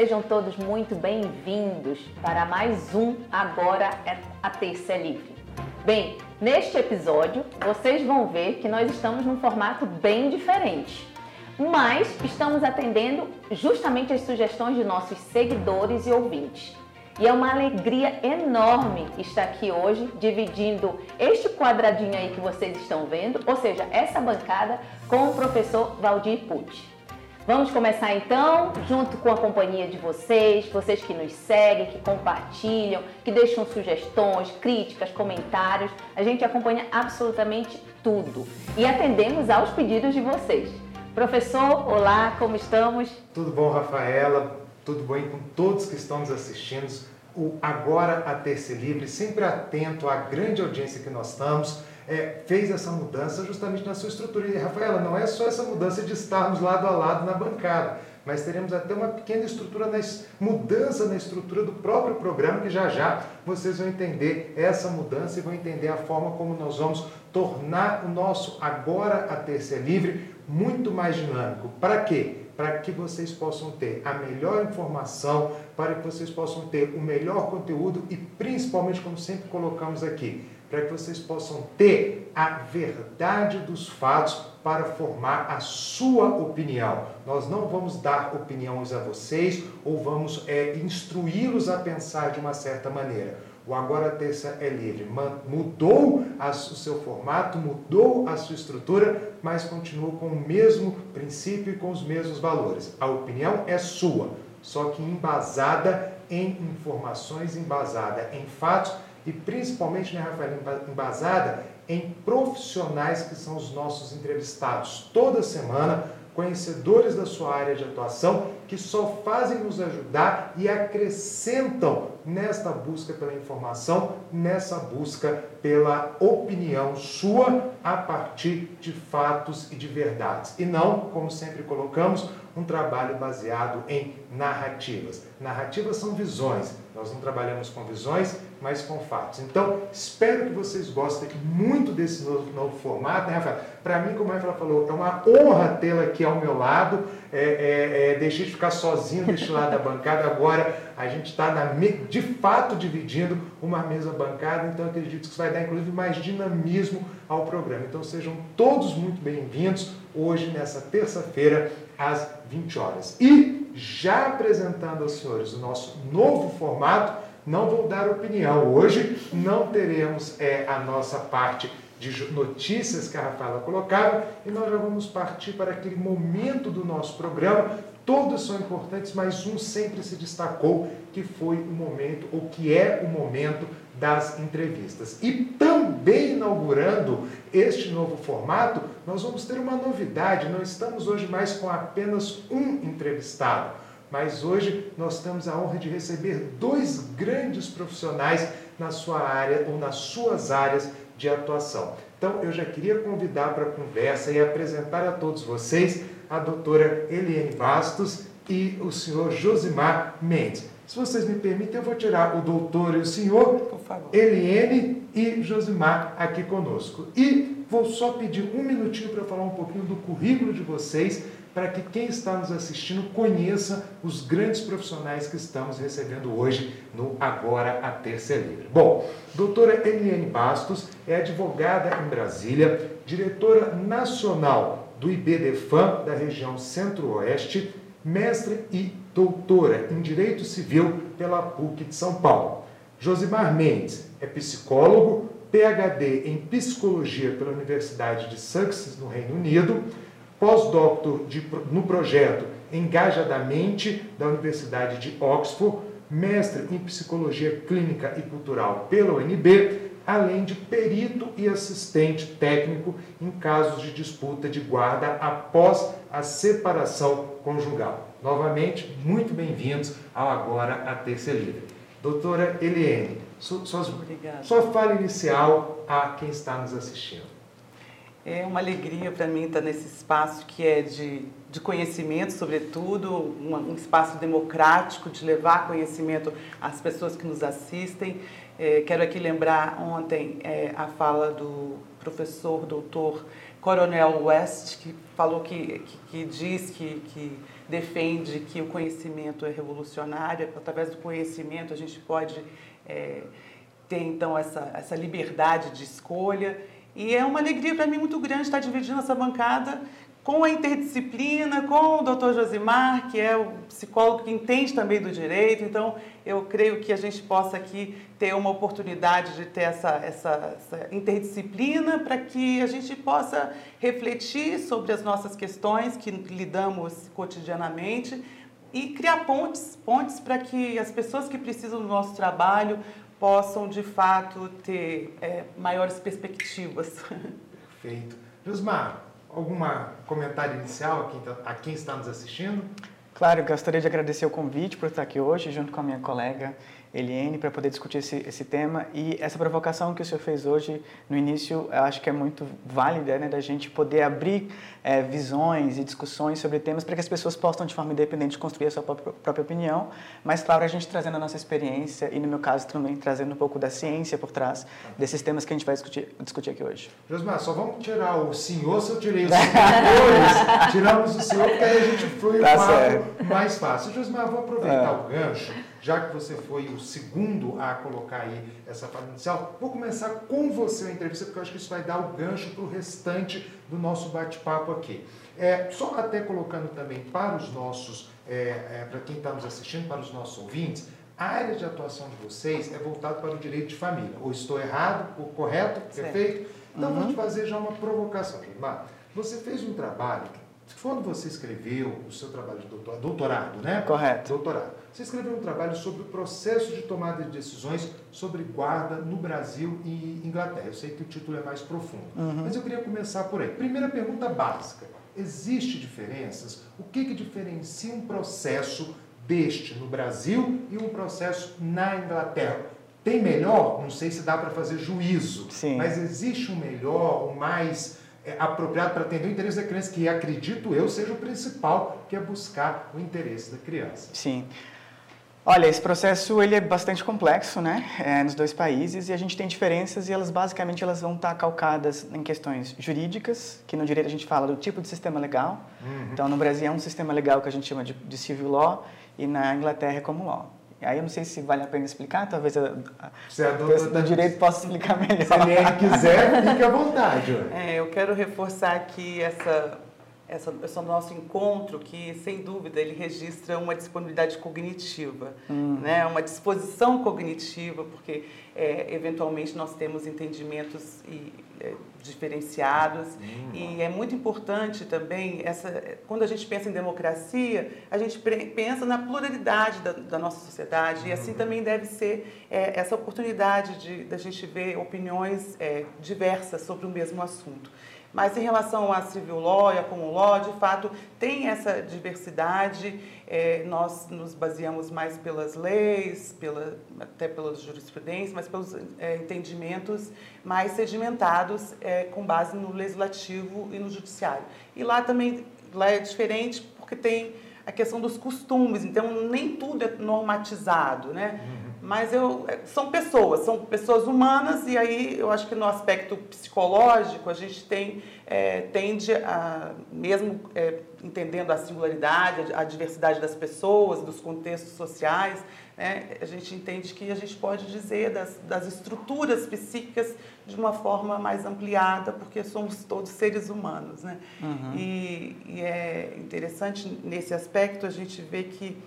sejam todos muito bem-vindos para mais um Agora é a Terça é Livre. Bem, neste episódio vocês vão ver que nós estamos num formato bem diferente, mas estamos atendendo justamente as sugestões de nossos seguidores e ouvintes. E é uma alegria enorme estar aqui hoje dividindo este quadradinho aí que vocês estão vendo, ou seja, essa bancada com o professor Valdir Pucci. Vamos começar então, junto com a companhia de vocês, vocês que nos seguem, que compartilham, que deixam sugestões, críticas, comentários. A gente acompanha absolutamente tudo e atendemos aos pedidos de vocês. Professor, olá, como estamos? Tudo bom, Rafaela? Tudo bem com todos que estão nos assistindo? O Agora a Terça Livre, sempre atento à grande audiência que nós estamos é, fez essa mudança justamente na sua estrutura. E, Rafaela, não é só essa mudança de estarmos lado a lado na bancada, mas teremos até uma pequena estrutura, na, mudança na estrutura do próprio programa, que já já vocês vão entender essa mudança e vão entender a forma como nós vamos tornar o nosso Agora a Terça Livre muito mais dinâmico. Para quê? Para que vocês possam ter a melhor informação, para que vocês possam ter o melhor conteúdo e principalmente, como sempre colocamos aqui, para que vocês possam ter a verdade dos fatos para formar a sua opinião. Nós não vamos dar opiniões a vocês ou vamos é, instruí-los a pensar de uma certa maneira. O Agora Terça é Livre mudou o seu formato, mudou a sua estrutura, mas continua com o mesmo princípio e com os mesmos valores. A opinião é sua, só que embasada em informações, embasada em fatos e principalmente, né, Rafael, embasada em profissionais que são os nossos entrevistados toda semana, conhecedores da sua área de atuação, que só fazem nos ajudar e acrescentam nesta busca pela informação, nessa busca pela opinião sua a partir de fatos e de verdades. E não, como sempre colocamos, um trabalho baseado em narrativas. Narrativas são visões. Nós não trabalhamos com visões, mas com fatos. Então, espero que vocês gostem muito desse novo, novo formato, né, Rafael? Para mim, como a Rafaela falou, é uma honra tê-la aqui ao meu lado. É, é, é, deixei de ficar sozinho deste lado da bancada. Agora a gente está de fato dividindo uma mesa bancada, então acredito que isso vai dar inclusive mais dinamismo ao programa. Então sejam todos muito bem-vindos hoje, nessa terça-feira, às 20 horas. E já apresentando aos senhores o nosso novo formato, não vou dar opinião hoje, não teremos é, a nossa parte de notícias que a Rafaela colocava e nós já vamos partir para aquele momento do nosso programa. Todos são importantes, mas um sempre se destacou, que foi o momento, ou que é o momento das entrevistas. E também inaugurando este novo formato, nós vamos ter uma novidade. Não estamos hoje mais com apenas um entrevistado, mas hoje nós temos a honra de receber dois grandes profissionais na sua área ou nas suas áreas de atuação. Então, eu já queria convidar para a conversa e apresentar a todos vocês a doutora Eliane Bastos e o senhor Josimar Mendes. Se vocês me permitem, eu vou tirar o doutor e o senhor, Por favor. Eliane e Josimar aqui conosco. E vou só pedir um minutinho para falar um pouquinho do currículo de vocês, para que quem está nos assistindo conheça os grandes profissionais que estamos recebendo hoje no Agora a Terça é Livre. Bom, doutora Eliane Bastos é advogada em Brasília, diretora nacional do IBDFAM da região Centro-Oeste, mestre e doutora em Direito Civil pela PUC de São Paulo. Josimar Mendes é psicólogo, PhD em Psicologia pela Universidade de Sussex, no Reino Unido, pós-doutor no projeto Engajadamente, da Universidade de Oxford, mestre em Psicologia Clínica e Cultural pela UNB, além de perito e assistente técnico em casos de disputa de guarda após a separação conjugal. Novamente, muito bem-vindos ao Agora a Terça Livre. Doutora Eliane, sua, sua fala inicial a quem está nos assistindo. É uma alegria para mim estar nesse espaço que é de, de conhecimento, sobretudo, um, um espaço democrático de levar conhecimento às pessoas que nos assistem. É, quero aqui lembrar ontem é, a fala do professor doutor Coronel West, que falou que, que, que diz que, que defende que o conhecimento é revolucionário, através do conhecimento a gente pode é, ter então essa, essa liberdade de escolha. E é uma alegria para mim muito grande estar dividindo essa bancada com a interdisciplina, com o Dr. Josimar, que é o psicólogo que entende também do direito. Então, eu creio que a gente possa aqui ter uma oportunidade de ter essa, essa, essa interdisciplina para que a gente possa refletir sobre as nossas questões que lidamos cotidianamente e criar pontes, pontes para que as pessoas que precisam do nosso trabalho possam, de fato, ter é, maiores perspectivas. Perfeito. Josmar, alguma comentário inicial a quem, tá, a quem está nos assistindo? Claro, gostaria de agradecer o convite por estar aqui hoje, junto com a minha colega Eliane, para poder discutir esse, esse tema. E essa provocação que o senhor fez hoje, no início, eu acho que é muito válida, né, da gente poder abrir é, visões e discussões sobre temas para que as pessoas possam, de forma independente, construir a sua própria, própria opinião. Mas, claro, a gente trazendo a nossa experiência e, no meu caso, também trazendo um pouco da ciência por trás desses temas que a gente vai discutir, discutir aqui hoje. Josmar, só vamos tirar o senhor, se eu tirei os senhores, tiramos o senhor, porque aí a gente flui tá mais fácil. Josmar, vou aproveitar é. o gancho já que você foi o segundo a colocar aí essa fala inicial, vou começar com você a entrevista, porque eu acho que isso vai dar o gancho para o restante do nosso bate-papo aqui. É, só até colocando também para os nossos, é, é, para quem está nos assistindo, para os nossos ouvintes, a área de atuação de vocês é voltada para o direito de família. Ou estou errado, ou correto, certo. perfeito? Então, uhum. vou te fazer já uma provocação, Gilmar. Você fez um trabalho quando você escreveu o seu trabalho de doutorado, doutorado, né? Correto. Doutorado. Você escreveu um trabalho sobre o processo de tomada de decisões sobre guarda no Brasil e Inglaterra. Eu sei que o título é mais profundo, uhum. mas eu queria começar por aí. Primeira pergunta básica: existe diferenças? O que, que diferencia um processo deste no Brasil e um processo na Inglaterra? Tem melhor? Não sei se dá para fazer juízo, Sim. mas existe um melhor, um mais é, apropriado para atender o interesse da criança, que acredito eu seja o principal, que é buscar o interesse da criança. Sim. Olha, esse processo ele é bastante complexo, né, é, nos dois países e a gente tem diferenças e elas basicamente elas vão estar calcadas em questões jurídicas, que no direito a gente fala do tipo de sistema legal. Uhum. Então, no Brasil é um sistema legal que a gente chama de, de civil law e na Inglaterra é como law. Aí eu não sei se vale a pena explicar, talvez a, a, a do direito possa explicar melhor. Se ele quiser, fique à vontade. É, eu quero reforçar aqui essa, essa, esse nosso encontro, que sem dúvida ele registra uma disponibilidade cognitiva, hum. né? uma disposição cognitiva, porque é, eventualmente nós temos entendimentos e, é, diferenciados hum. e é muito importante também essa quando a gente pensa em democracia a gente pensa na pluralidade da, da nossa sociedade e assim uhum. também deve ser é, essa oportunidade de da gente ver opiniões é, diversas sobre o mesmo assunto mas em relação à civil law e a common law, de fato, tem essa diversidade. É, nós nos baseamos mais pelas leis, pela, até pelas jurisprudências, mas pelos é, entendimentos mais sedimentados é, com base no legislativo e no judiciário. E lá também lá é diferente porque tem a questão dos costumes, então nem tudo é normatizado, né? Uhum mas eu, é, são pessoas, são pessoas humanas e aí eu acho que no aspecto psicológico a gente tem, é, tende a, mesmo é, entendendo a singularidade, a diversidade das pessoas, dos contextos sociais, né, a gente entende que a gente pode dizer das, das estruturas psíquicas de uma forma mais ampliada, porque somos todos seres humanos. Né? Uhum. E, e é interessante nesse aspecto a gente ver que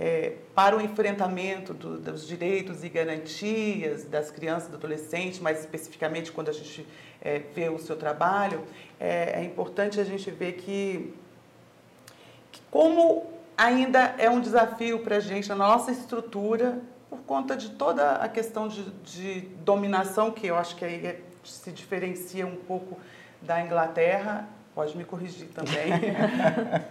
é, para o enfrentamento do, dos direitos e garantias das crianças e do adolescente, mais especificamente quando a gente é, vê o seu trabalho, é, é importante a gente ver que, que, como ainda é um desafio para a gente, na nossa estrutura, por conta de toda a questão de, de dominação, que eu acho que aí é, se diferencia um pouco da Inglaterra, pode me corrigir também.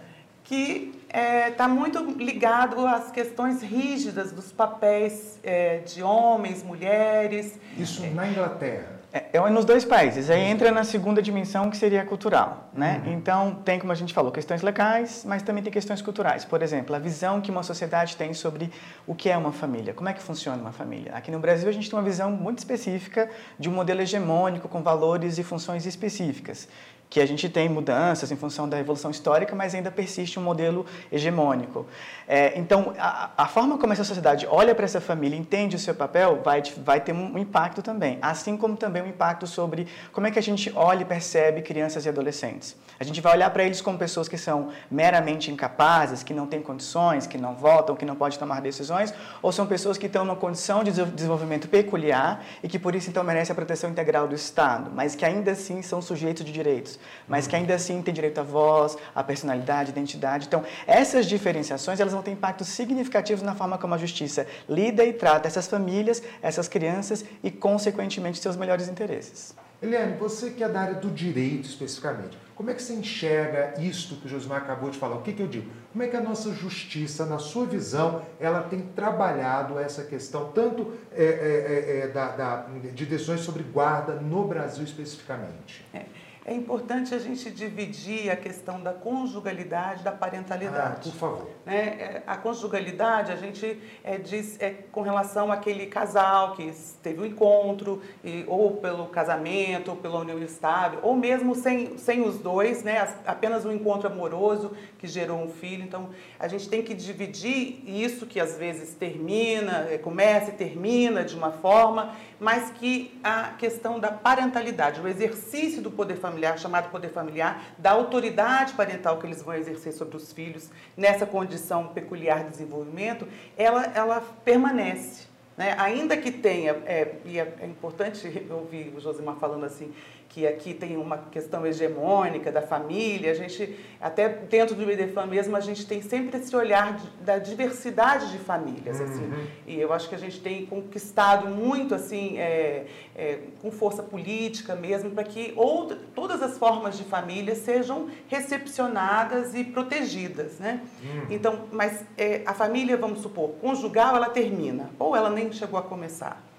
que está é, tá muito ligado às questões rígidas dos papéis é, de homens, mulheres. Isso na Inglaterra. É, é nos dois países. Aí entra na segunda dimensão que seria cultural, né? Uhum. Então tem, como a gente falou, questões legais, mas também tem questões culturais. Por exemplo, a visão que uma sociedade tem sobre o que é uma família, como é que funciona uma família. Aqui no Brasil a gente tem uma visão muito específica de um modelo hegemônico com valores e funções específicas que a gente tem mudanças em função da evolução histórica, mas ainda persiste um modelo hegemônico. É, então, a, a, forma como essa sociedade olha para essa família, entende o seu papel, vai, vai ter um impacto também. Assim como também um impacto sobre como é que a gente olha e percebe crianças e adolescentes. A gente vai olhar para eles como pessoas que são meramente incapazes, que não têm condições, que não votam, que não podem tomar decisões, ou são pessoas que estão numa condição de desenvolvimento peculiar e que por isso então merecem a proteção integral do Estado, mas que ainda assim são sujeitos de direitos, mas que ainda assim têm direito à voz, à personalidade, à identidade. Então, essas diferenciações elas vão ter impactos significativos na forma como a justiça lida e trata essas famílias, essas crianças e, consequentemente, seus melhores interesses. Eliane, você que é da área do direito especificamente, como é que você enxerga isto que o Josmar acabou de falar? O que, que eu digo? Como é que a nossa justiça, na sua visão, ela tem trabalhado essa questão, tanto é, é, é, é da, da, de decisões sobre guarda no Brasil especificamente? É. É importante a gente dividir a questão da conjugalidade da parentalidade. Ah, por favor. Né? É, a conjugalidade, a gente é, diz é, com relação àquele casal que teve um encontro, e, ou pelo casamento, ou pela união estável, ou mesmo sem, sem os dois, né? apenas um encontro amoroso que gerou um filho. Então, a gente tem que dividir isso que às vezes termina, é, começa e termina de uma forma, mas que a questão da parentalidade, o exercício do poder familiar, chamado poder familiar, da autoridade parental que eles vão exercer sobre os filhos nessa condição peculiar de desenvolvimento, ela, ela permanece. Né? Ainda que tenha, é, e é, é importante ouvir o Josimar falando assim, que aqui tem uma questão hegemônica da família, a gente, até dentro do IDEFAM mesmo, a gente tem sempre esse olhar de, da diversidade de famílias, assim, uhum. assim, e eu acho que a gente tem conquistado muito, assim, é, é, com força política mesmo, para que outra, todas as formas de família sejam recepcionadas e protegidas, né? Uhum. Então, mas é, a família, vamos supor, conjugal, ela termina, ou ela nem chegou a começar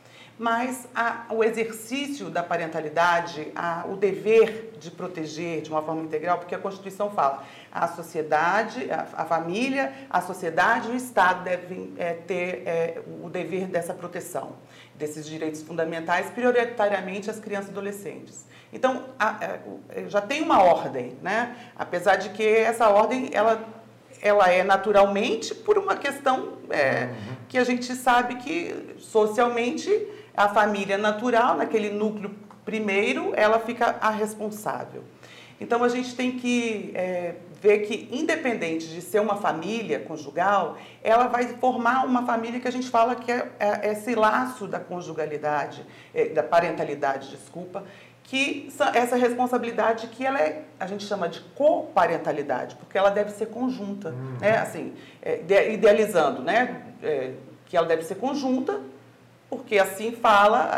mas a, o exercício da parentalidade, a, o dever de proteger de uma forma integral, porque a Constituição fala a sociedade, a, a família, a sociedade e o Estado devem é, ter é, o dever dessa proteção, desses direitos fundamentais, prioritariamente as crianças e adolescentes. Então, é, já tem uma ordem, né? apesar de que essa ordem ela ela é naturalmente por uma questão é, uhum. que a gente sabe que socialmente a família natural, naquele núcleo primeiro, ela fica a responsável. Então a gente tem que é, ver que, independente de ser uma família conjugal, ela vai formar uma família que a gente fala que é, é esse laço da conjugalidade, é, da parentalidade, desculpa, que essa responsabilidade que ela é, a gente chama de coparentalidade, porque ela deve ser conjunta, uhum. né? Assim, é, idealizando, né? É, que ela deve ser conjunta porque assim fala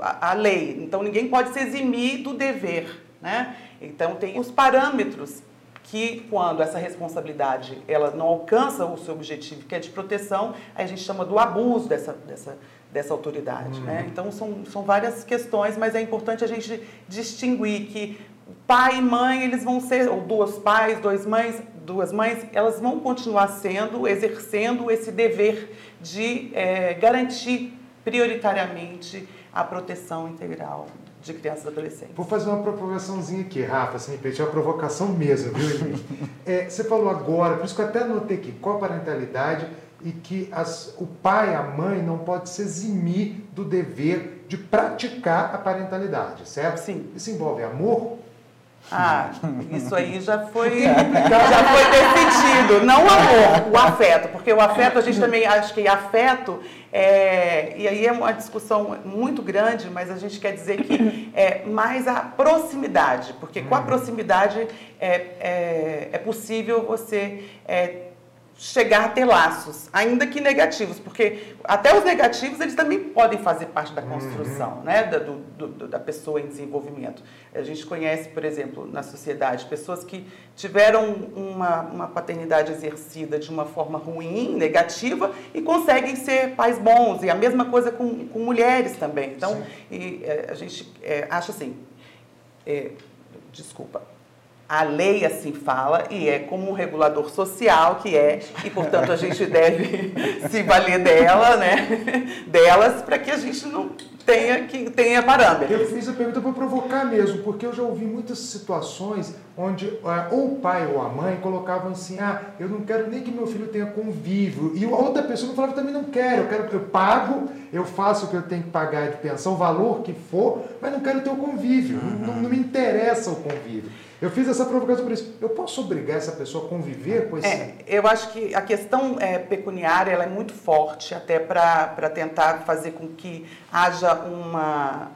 a, a, lei. Então ninguém pode se eximir do dever, né? Então tem os parâmetros que quando essa responsabilidade ela não alcança o seu objetivo, que é de proteção, a gente chama do abuso dessa, dessa, dessa autoridade. Né? Uhum. Então são, são várias questões, mas é importante a gente distinguir que pai e mãe, eles vão ser, ou duas pais, dois mães, duas mães, elas vão continuar sendo, exercendo esse dever de é, garantir prioritariamente a proteção integral de crianças e adolescentes. Vou fazer uma provocaçãozinha aqui, Rafa, se me permitir, uma provocação mesmo, viu, é, Você falou agora, por isso que eu até anotei aqui, parentalidade e que as, o pai, a mãe, não pode se eximir do dever de praticar a parentalidade, certo? Sim. Isso envolve amor, ah, isso aí já foi, já foi decidido. Não o amor, o afeto. Porque o afeto, a gente também acha que afeto, é, e aí é uma discussão muito grande, mas a gente quer dizer que é mais a proximidade. Porque com a proximidade é, é, é possível você é, chegar a ter laços, ainda que negativos, porque até os negativos eles também podem fazer parte da construção, uhum. né, da, do, do, da pessoa em desenvolvimento. A gente conhece, por exemplo, na sociedade, pessoas que tiveram uma, uma paternidade exercida de uma forma ruim, negativa, e conseguem ser pais bons, e a mesma coisa com, com mulheres também. Então, e, é, a gente é, acha assim, é, desculpa, a lei assim fala e é como um regulador social que é e portanto a gente deve se valer dela, né? Delas para que a gente não tenha, que tenha parâmetros. Eu fiz a pergunta para provocar mesmo, porque eu já ouvi muitas situações onde é, ou o pai ou a mãe colocavam assim, ah, eu não quero nem que meu filho tenha convívio. E a outra pessoa falava, também não quero, eu quero eu pago, eu faço o que eu tenho que pagar de pensão, o valor que for, mas não quero ter o convívio, uhum. não, não me interessa o convívio. Eu fiz essa provocação por isso. Eu posso obrigar essa pessoa a conviver com esse. É, eu acho que a questão é, pecuniária ela é muito forte, até para tentar fazer com que haja uma.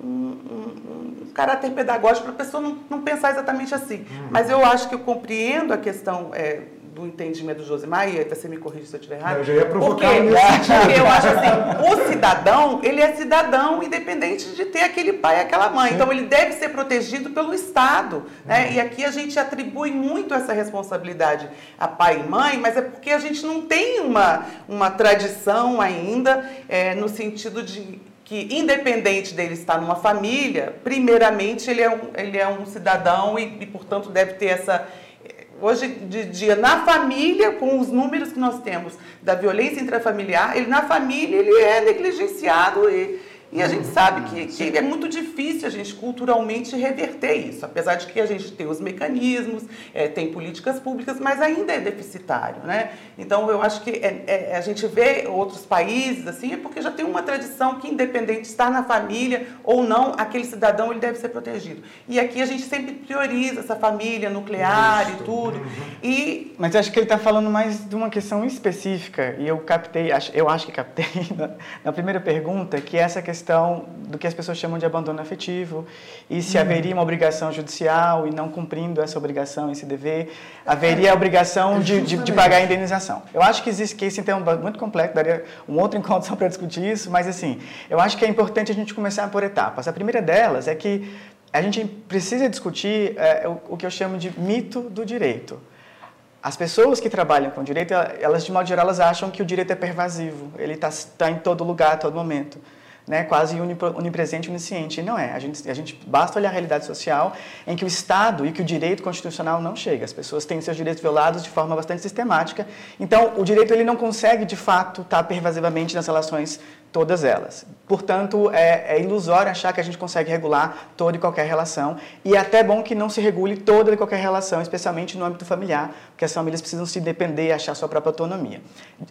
Um, um, um caráter pedagógico para a pessoa não, não, pensar exatamente assim. Uhum. Mas eu acho que eu compreendo a questão é, do entendimento do Josimar, e você me corrige se eu estiver errado. Eu já ia provocar porque, porque eu acho assim, o cidadão, ele é cidadão independente de ter aquele pai e aquela mãe. Sim. Então ele deve ser protegido pelo Estado. Né? Uhum. E aqui a gente atribui muito essa responsabilidade a pai e mãe, mas é porque a gente não tem uma, uma tradição ainda é, no sentido de que, independente dele estar numa família, primeiramente ele é um, ele é um cidadão e, e portanto, deve ter essa Hoje de dia, na família, com os números que nós temos da violência intrafamiliar, ele na família ele é negligenciado e e a gente sabe que, que, é muito difícil a gente culturalmente reverter isso, apesar de que a gente tem os mecanismos, é, tem políticas públicas, mas ainda é deficitário, né? Então eu acho que é, é, a gente vê outros países assim, é porque já tem uma tradição que independente de estar na família ou não, aquele cidadão ele deve ser protegido. E aqui a gente sempre prioriza essa família nuclear isso. e tudo. Uhum. E mas eu acho que ele está falando mais de uma questão específica e eu captei, eu acho que captei na, na primeira pergunta que é essa questão questão do que as pessoas chamam de abandono afetivo e se uhum. haveria uma obrigação judicial e não cumprindo essa obrigação, esse dever, haveria a obrigação de, de, de, pagar a indenização. Eu acho que existe que esse então é muito complexo, daria um outro encontro só para discutir isso, mas assim, eu acho que é importante a gente começar por etapas. A primeira delas é que a gente precisa discutir é, o, o que eu chamo de mito do direito. As pessoas que trabalham com direito, elas de modo geral, elas acham que o direito é pervasivo, ele está tá em todo lugar, a todo momento né, quase onipresente onisciente. E não é. A gente, a gente basta olhar a realidade social em que o Estado e que o direito constitucional não chega. As pessoas têm seus direitos violados de forma bastante sistemática. Então, o direito ele não consegue, de fato, estar pervasivamente nas relações todas elas. Portanto, é, é, ilusório achar que a gente consegue regular toda e qualquer relação, e é até bom que não se regule toda e qualquer relação, especialmente no âmbito familiar, porque as famílias precisam se depender e achar sua própria autonomia.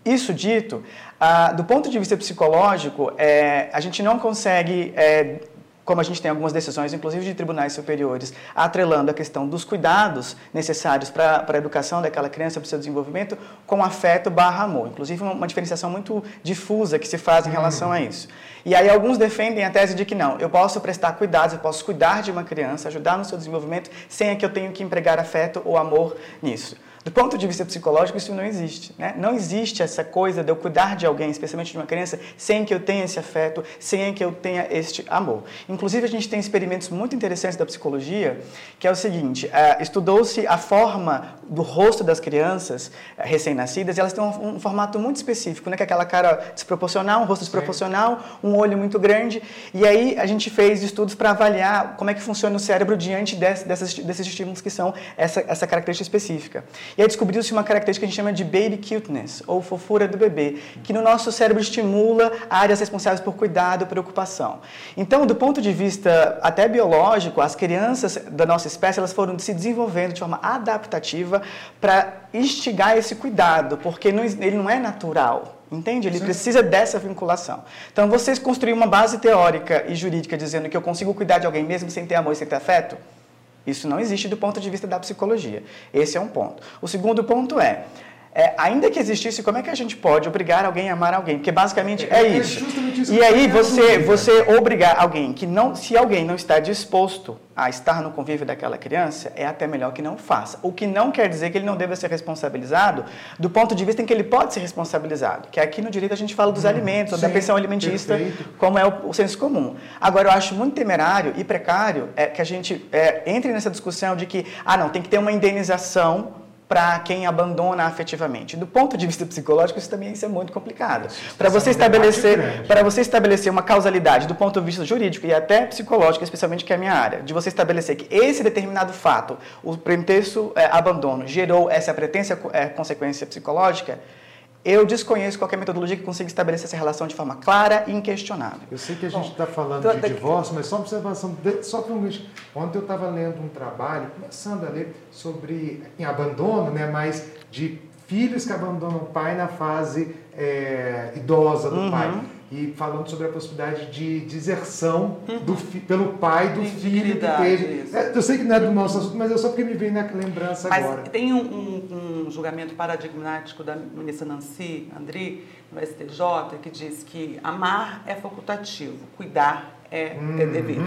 Isso dito, ah, do ponto de vista psicológico, é, a gente não consegue é, como a gente tem algumas decisões, inclusive de tribunais superiores, atrelando a questão dos cuidados necessários para a educação daquela criança, para o seu desenvolvimento, com afeto barra amor. Inclusive, uma, uma diferenciação muito difusa que se faz em relação a isso. E aí alguns defendem a tese de que não, eu posso prestar cuidados, eu posso cuidar de uma criança, ajudar no seu desenvolvimento, sem que eu tenha que empregar afeto ou amor nisso. Do ponto de vista psicológico, isso não existe. Né? Não existe essa coisa de eu cuidar de alguém, especialmente de uma criança, sem que eu tenha esse afeto, sem que eu tenha este amor. Inclusive, a gente tem experimentos muito interessantes da psicologia, que é o seguinte: uh, estudou-se a forma do rosto das crianças uh, recém-nascidas, e elas têm um, um, formato muito específico, né? que é aquela cara desproporcional, um rosto desproporcional, um olho muito grande. E aí a gente fez estudos para avaliar como é que funciona o cérebro diante desse, dessas, desses estímulos que são essa, essa característica específica. E aí descobriu-se uma característica que a gente chama de baby cuteness, ou fofura do bebê, que no nosso cérebro estimula áreas responsáveis por cuidado e preocupação. Então, do ponto de vista até biológico, as crianças da nossa espécie elas foram se desenvolvendo de forma adaptativa para instigar esse cuidado, porque não, ele não é natural. Entende? Ele Sim. precisa dessa vinculação. Então, vocês construíram uma base teórica e jurídica dizendo que eu consigo cuidar de alguém mesmo sem ter amor e sem ter afeto? Isso não existe do ponto de vista da psicologia. Esse é um ponto. O segundo ponto é, é, ainda que existisse, como é que a gente pode obrigar alguém a amar alguém? Porque basicamente é, é, é isso. isso. E aí você, você obrigar alguém que não, se alguém não está disposto a estar no convívio daquela criança, é até melhor que não faça. O que não quer dizer que ele não deva ser responsabilizado do ponto de vista em que ele pode ser responsabilizado. Que aqui no direito a gente fala dos hum, alimentos, sim, da pensão alimentista, perfeito. como é o, o, senso comum. Agora, eu acho muito temerário e precário é, que a gente é, entre nessa discussão de que, ah, não, tem que ter uma indenização para quem abandona afetivamente. Do ponto de vista psicológico, isso também é muito complicado. Para você estabelecer, para você estabelecer uma causalidade do ponto de vista jurídico e até psicológico, especialmente que é a minha área, de você estabelecer que esse determinado fato, o pretexto é, abandono, gerou essa pretensa é, consequência psicológica, Eu desconheço qualquer metodologia que consiga estabelecer essa relação de forma clara e inquestionável. Eu sei que a gente está falando de divórcio, mas só uma observação, só para um Ontem eu estava lendo um trabalho, começando a ler sobre em abandono, né, mas de filhos que abandonam o pai na fase é, idosa do uhum. pai e falando sobre a possibilidade de deserção do pelo pai do filho que teve. É, eu sei que não é do nosso assunto, mas é só porque me vem na lembrança mas agora. Tem um, um, um, julgamento paradigmático da ministra Nancy Andri, no STJ, que diz que amar é facultativo, cuidar é, uhum. é dever.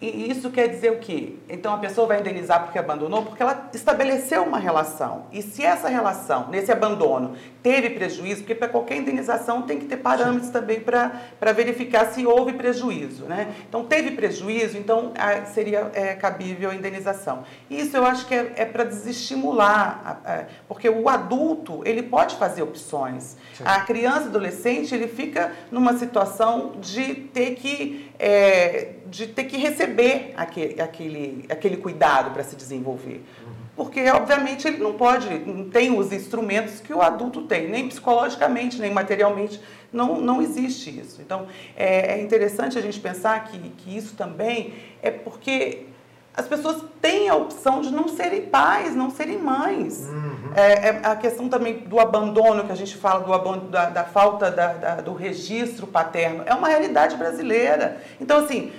E isso quer dizer o quê? Então a pessoa vai indenizar porque abandonou, porque ela estabeleceu uma relação. E se essa relação, nesse abandono, teve prejuízo, porque para qualquer indenização tem que ter parâmetros Sim. também para verificar se houve prejuízo. Né? Então teve prejuízo, então seria é, cabível a indenização. Isso eu acho que é, é para desestimular, porque o adulto ele pode fazer opções. Sim. A criança, adolescente, ele fica numa situação de ter que é, de ter que receber aquele, aquele, aquele cuidado para se desenvolver. Porque, obviamente, ele não pode, não tem os instrumentos que o adulto tem, nem psicologicamente, nem materialmente, não, não existe isso. Então, é, é interessante a gente pensar que, que isso também é porque as pessoas têm a opção de não serem pais, não serem mães. Uhum. É, é, a questão também do abandono, que a gente fala do abandono, da, da falta da, da, do registro paterno, é uma realidade brasileira. Então, assim,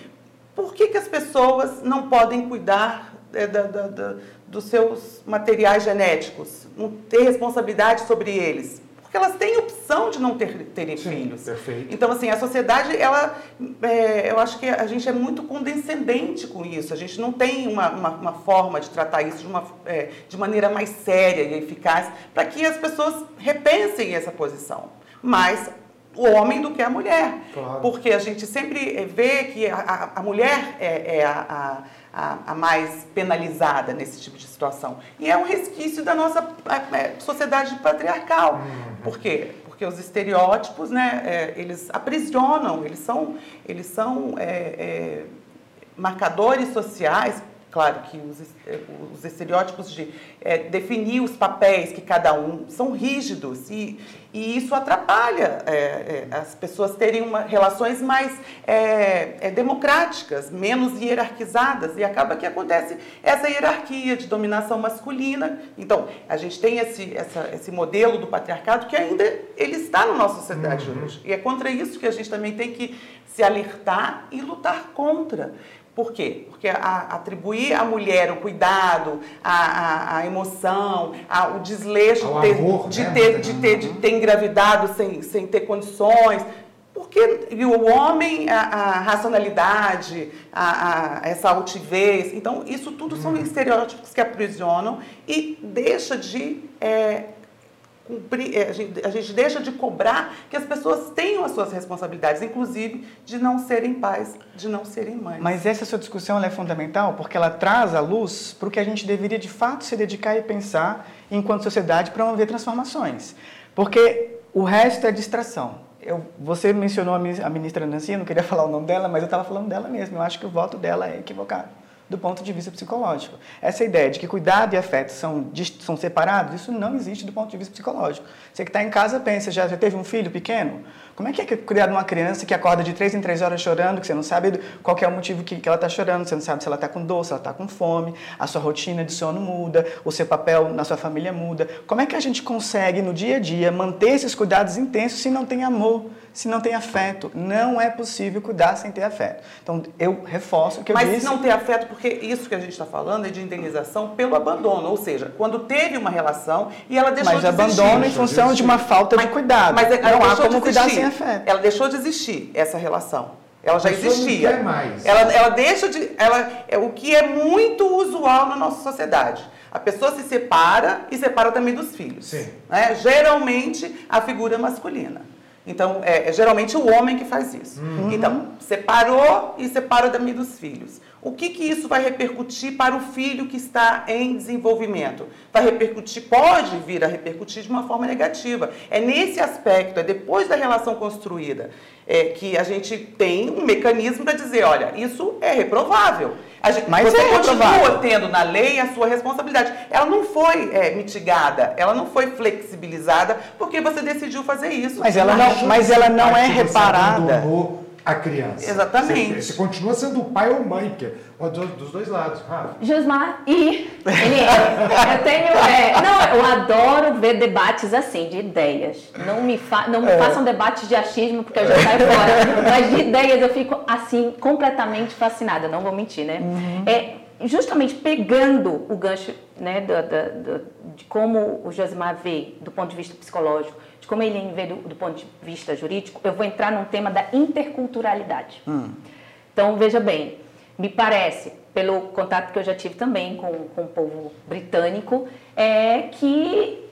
por que, que as pessoas não podem cuidar é, da, da, dos seus materiais genéticos, não ter responsabilidade sobre eles? Porque elas têm opção de não ter, terem Sim, filhos. Perfeito. Então, assim, a sociedade, ela, é, eu acho que a gente é muito condescendente com isso. A gente não tem uma, uma, uma forma de tratar isso de, uma, é, de maneira mais séria e eficaz para que as pessoas repensem essa posição. Mas o homem do que a mulher. Claro. Porque a gente sempre vê que a, a, a mulher é, é a, a, a, mais penalizada nesse tipo de situação. E é um resquício da nossa é, sociedade patriarcal. Uhum. Por quê? Porque os estereótipos, né, é, eles aprisionam, eles são, eles são é, é marcadores sociais Claro que os, eh, os estereótipos de é, definir os papéis que cada um são rígidos e, e isso atrapalha é, é, as pessoas terem uma, relações mais democráticas, menos hierarquizadas e acaba que acontece essa hierarquia de dominação masculina. Então, a gente tem esse, essa, esse modelo do patriarcado que ainda ele está na nossa sociedade uhum. hoje. E é contra isso que a gente também tem que se alertar e lutar contra. Por quê? Porque a, atribuir à mulher o cuidado, a, a, a emoção, a, o desleixo de, ter, amor, de, né? ter, de, ter, de ter engravidado sem, sem ter condições, porque e o homem, a, a racionalidade, a, a, essa altivez. Então, isso tudo são hum. estereótipos que aprisionam e deixa de é, cumprir, é, a gente, a gente deixa de cobrar que as pessoas tenham as suas responsabilidades, inclusive de não serem pais, de não serem mães. Mas essa sua discussão é fundamental porque ela traz a luz para o que a gente deveria de fato se dedicar e pensar enquanto sociedade para promover transformações. Porque o resto é distração. Eu, você mencionou a ministra Nancy, eu não queria falar o nome dela, mas eu estava falando dela mesmo. Eu acho que o voto dela é equivocado do ponto de vista psicológico. Essa ideia de que cuidado e afeto são, são separados, isso não existe do ponto de vista psicológico. Você que está em casa pensa, já, já teve um filho pequeno? Como é que é cuidar de uma criança que acorda de três em três horas chorando, que você não sabe qual é o motivo que, que ela está chorando, você não sabe se ela está com dor, se ela está com fome, a sua rotina de sono muda, o seu papel na sua família muda. Como é que a gente consegue, no dia a dia, manter esses cuidados intensos se não tem amor? se não tem afeto. Não é possível cuidar sem ter afeto. Então, eu reforço o que eu Mas disse. Mas não ter afeto, porque isso que a gente está falando é de indenização pelo abandono. Ou seja, quando teve uma relação e ela deixou mas de abandono em função de uma falta mas, de cuidado. Mas não há como cuidar sem afeto. Ela deixou de existir, essa relação. Ela já existia. Não quer mais. Ela, ela deixa de. Ela, é o que é muito usual na nossa sociedade. A pessoa se separa e separa também dos filhos. Sim. Né? Geralmente a figura masculina. Então, é, é, geralmente o homem que faz isso. Uhum. Então, separou e separa também dos filhos. O que, que isso vai repercutir para o filho que está em desenvolvimento? Vai repercutir, pode vir a repercutir de uma forma negativa. É nesse aspecto, é depois da relação construída, é, que a gente tem um mecanismo para dizer, olha, isso é reprovável. Gente, Mas você é continua tendo na lei a sua responsabilidade. Ela não foi é, mitigada, ela não foi flexibilizada porque você decidiu fazer isso. Mas ela não, mas ela não é reparada. A criança. Exatamente. Você, você continua sendo o pai ou mãe, porque é dos, dos dois lados. Rafa. Josmar e Eliane, eu tenho. é, não, eu adoro ver debates assim, de ideias. Não me, fa, não me É. façam debates de achismo, porque eu já saio fora. Mas de ideias eu fico assim, completamente fascinada, não vou mentir, né? Uhum. É, justamente pegando o gancho né, da- da- da- de como o Josimar vê do ponto de vista psicológico, de como ele vê do, do ponto de vista jurídico, eu vou entrar num tema da interculturalidade. Então, veja bem, me parece, pelo contato que eu já tive também com, com o povo britânico, é que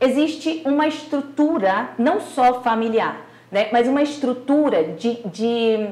existe uma estrutura, não só familiar, né, mas uma estrutura de, de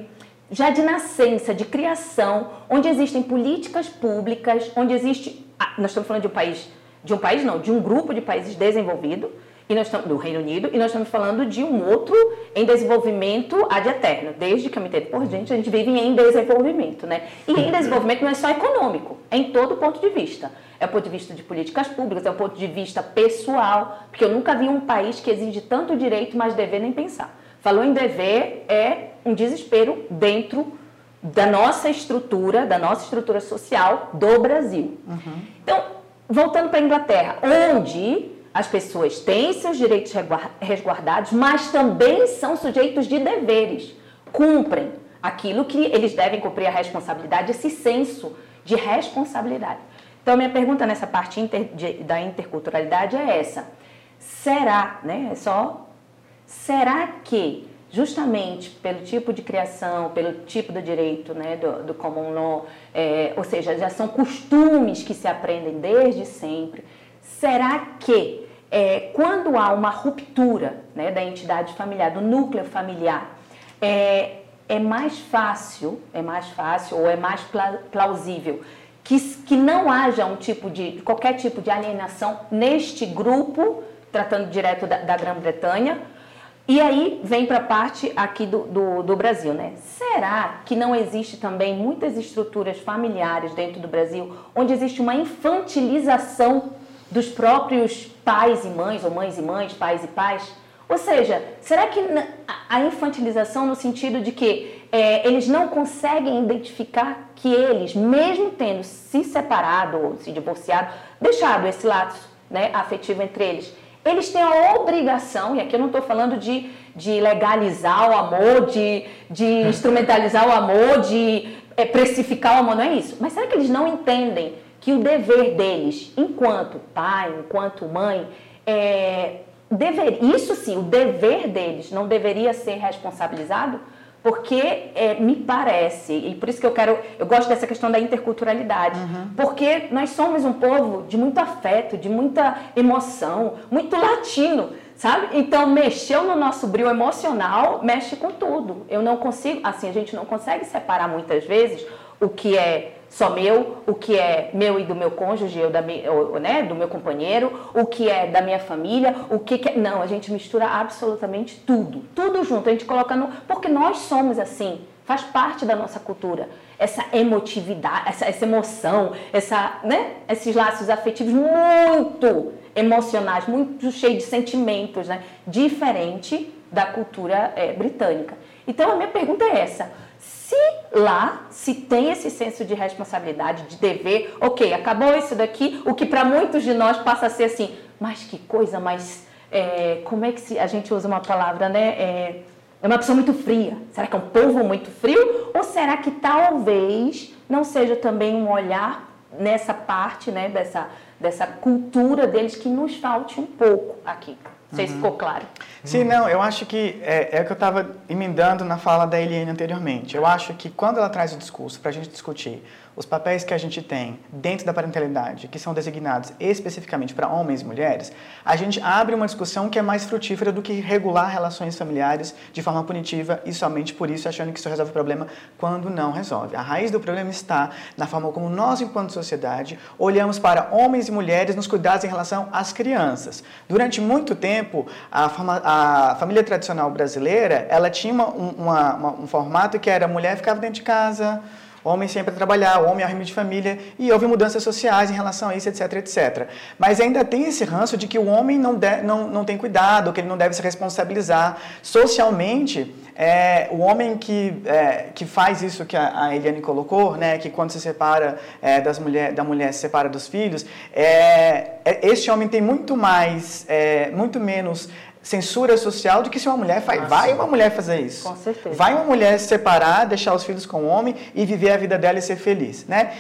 já de nascença, de criação, onde existem políticas públicas, onde existe. ah, nós estamos falando de um país, de um país não, de um grupo de países desenvolvido, e nós estamos do Reino Unido, e nós estamos falando de um outro em desenvolvimento ad eterno. Desde que eu me entendo por gente, a gente vive em desenvolvimento, né? E em desenvolvimento não é só econômico, é em todo ponto de vista. É o ponto de vista de políticas públicas, é o ponto de vista pessoal, porque eu nunca vi um país que exige tanto direito, mas dever nem pensar. Falou em dever, é um desespero dentro da nossa estrutura, da nossa estrutura social do Brasil. Então, voltando para a Inglaterra, onde as pessoas têm seus direitos resguardados, mas também são sujeitos de deveres, cumprem aquilo que eles devem cumprir a responsabilidade, esse senso de responsabilidade. Então, minha pergunta nessa parte inter- de- da interculturalidade é essa: será, né? É só Será que, justamente pelo tipo de criação, pelo tipo do direito né, do, do common law, é, ou seja, já são costumes que se aprendem desde sempre, será que é, quando há uma ruptura né, da entidade familiar, do núcleo familiar, é, é mais fácil, é mais fácil ou é mais pla- plausível que, que não haja um tipo de qualquer tipo de alienação neste grupo, tratando direto da, da Grã-Bretanha, e aí vem para a parte aqui do, do, do Brasil, né? Será que não existe também muitas estruturas familiares dentro do Brasil onde existe uma infantilização dos próprios pais e mães, ou mães e mães, pais e pais? Ou seja, será que a infantilização no sentido de que é, eles não conseguem identificar que eles, mesmo tendo se separado ou se divorciado, deixado esse laço né, afetivo entre eles, eles têm a obrigação, e aqui eu não estou falando de, de legalizar o amor, de, de instrumentalizar o amor, de é, precificar o amor, não é isso. Mas será que eles não entendem que o dever deles, enquanto pai, enquanto mãe, é, dever, isso sim, o dever deles não deveria ser responsabilizado? Porque é, me parece, e por isso que eu quero, eu gosto dessa questão da interculturalidade, porque nós somos um povo de muito afeto, de muita emoção, muito latino, sabe? Então, mexeu no nosso brilho emocional, mexe com tudo. Eu não consigo, assim, a gente não consegue separar muitas vezes o que é só meu, o que é meu e do meu cônjuge, eu da ou, né, do meu companheiro, o que é da minha família, o que, que é... Não, a gente mistura absolutamente tudo, tudo junto, a gente coloca no... Porque nós somos assim, faz parte da nossa cultura, essa emotividade, essa, essa emoção, essa, né, esses laços afetivos muito emocionais, muito cheios de sentimentos, né, diferente da cultura eh, britânica. Então, a minha pergunta é essa. Se lá se tem esse senso de responsabilidade, de dever, ok, acabou isso daqui, o que para muitos de nós passa a ser assim, mas que coisa mais. é, como é que se, a gente usa uma palavra, né? É, é uma pessoa muito fria. Será que é um povo muito frio? Ou será que talvez não seja também um olhar nessa parte, né, dessa, dessa cultura deles que nos falte um pouco aqui? Não sei se ficou claro. Sim, não, eu acho que é, é o que eu estava emendando na fala da Eliane anteriormente. Eu acho que quando ela traz o discurso para a gente discutir os papéis que a gente tem dentro da parentalidade, que são designados especificamente para homens e mulheres, a gente abre uma discussão que é mais frutífera do que regular relações familiares de forma punitiva e somente por isso achando que isso resolve o problema quando não resolve. A raiz do problema está na forma como nós, enquanto sociedade, olhamos para homens e mulheres nos cuidados em relação às crianças. Durante muito tempo, a, forma- a família tradicional brasileira, ela tinha uma- um, uma- uma- um formato que era a mulher ficava dentro de casa, homem sempre a trabalhar, homem ao rimo de família, e houve mudanças sociais em relação a isso, etc, etc. Mas ainda tem esse ranço de que o homem não, de, não, não tem cuidado, que ele não deve se responsabilizar. Socialmente, é, o homem que, é, que faz isso que a, a, Eliane colocou, né, que quando se separa é, das mulher, da mulher, se separa dos filhos, é, é este homem tem muito mais, é, muito menos censura social do que se uma mulher faz. Ah, vai uma mulher fazer isso. Com certeza. Vai uma mulher se separar, deixar os filhos com o homem e viver a vida dela e ser feliz, né?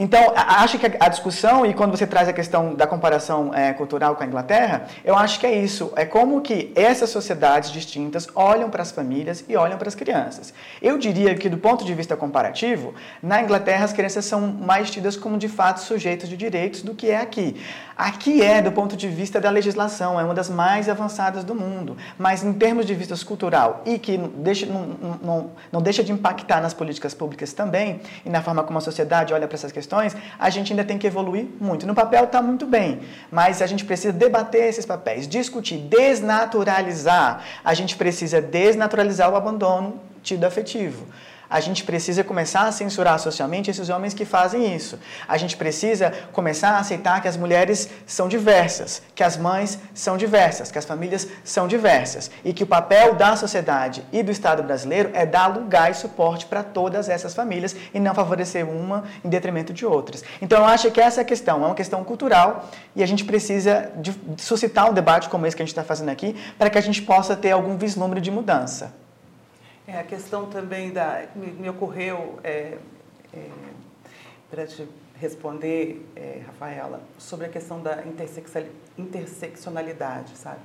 Então, acho que a discussão, e quando você traz a questão da comparação é, cultural com a Inglaterra, eu acho que é isso. É como que essas sociedades distintas olham para as famílias e olham para as crianças. Eu diria que, do ponto de vista comparativo, na Inglaterra as crianças são mais tidas como, de fato, sujeitos de direitos do que é aqui. Aqui é, do ponto de vista da legislação, é uma das mais avançadas do mundo. Mas, em termos de vista cultural, e que deixa, não, não, não deixa de impactar nas políticas públicas também, e na forma como a sociedade olha para essas questões, questões, a gente ainda tem que evoluir muito. No papel está muito bem, mas a gente precisa debater esses papéis, discutir, desnaturalizar. A gente precisa desnaturalizar o abandono tido afetivo. A gente precisa começar a censurar socialmente esses homens que fazem isso. A gente precisa começar a aceitar que as mulheres são diversas, que as mães são diversas, que as famílias são diversas e que o papel da sociedade e do Estado brasileiro é dar lugar e suporte para todas essas famílias e não favorecer uma em detrimento de outras. Então eu acho que essa questão, é uma questão cultural e a gente precisa de suscitar um debate como esse que a gente está fazendo aqui para que a gente possa ter algum vislumbre de mudança. É, a questão também da. Me, me ocorreu, é, é, para te responder, é, Rafaela, sobre a questão da interseccionalidade, sabe?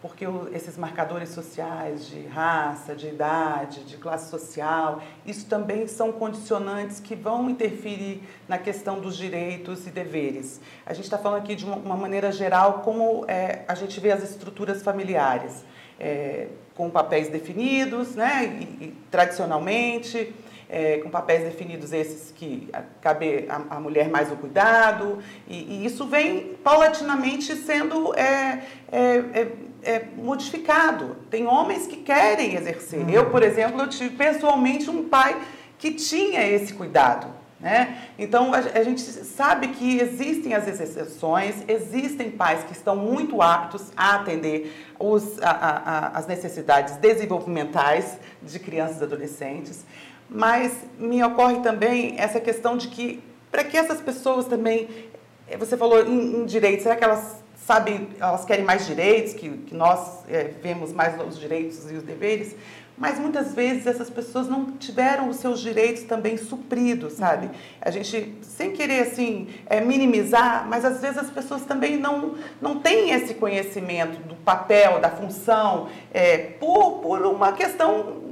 Porque o, esses marcadores sociais de raça, de idade, de classe social, isso também são condicionantes que vão interferir na questão dos direitos e deveres. A gente está falando aqui de uma, uma maneira geral como é, a gente vê as estruturas familiares é, com papéis definidos, né, e, e, tradicionalmente, é, com papéis definidos esses que cabe a, a mulher mais o cuidado, e, e, isso vem paulatinamente sendo é, é, é, é modificado. Tem homens que querem exercer. Uhum. Eu, por exemplo, eu tive pessoalmente um pai que tinha esse cuidado. Né? Então, a, gente sabe que existem as exceções, existem pais que estão muito aptos a atender os, a, a, as necessidades desenvolvimentais de crianças e adolescentes, mas me ocorre também essa questão de que, para que essas pessoas também, eh, você falou em, em direitos, será que elas sabem, elas querem mais direitos, que, que nós é, vemos mais os direitos e os deveres? Mas muitas vezes essas pessoas não tiveram os seus direitos também supridos, sabe? Uhum. A gente, sem querer assim, é, minimizar, mas às vezes as pessoas também não, não têm esse conhecimento do papel, da função, é, por, por uma questão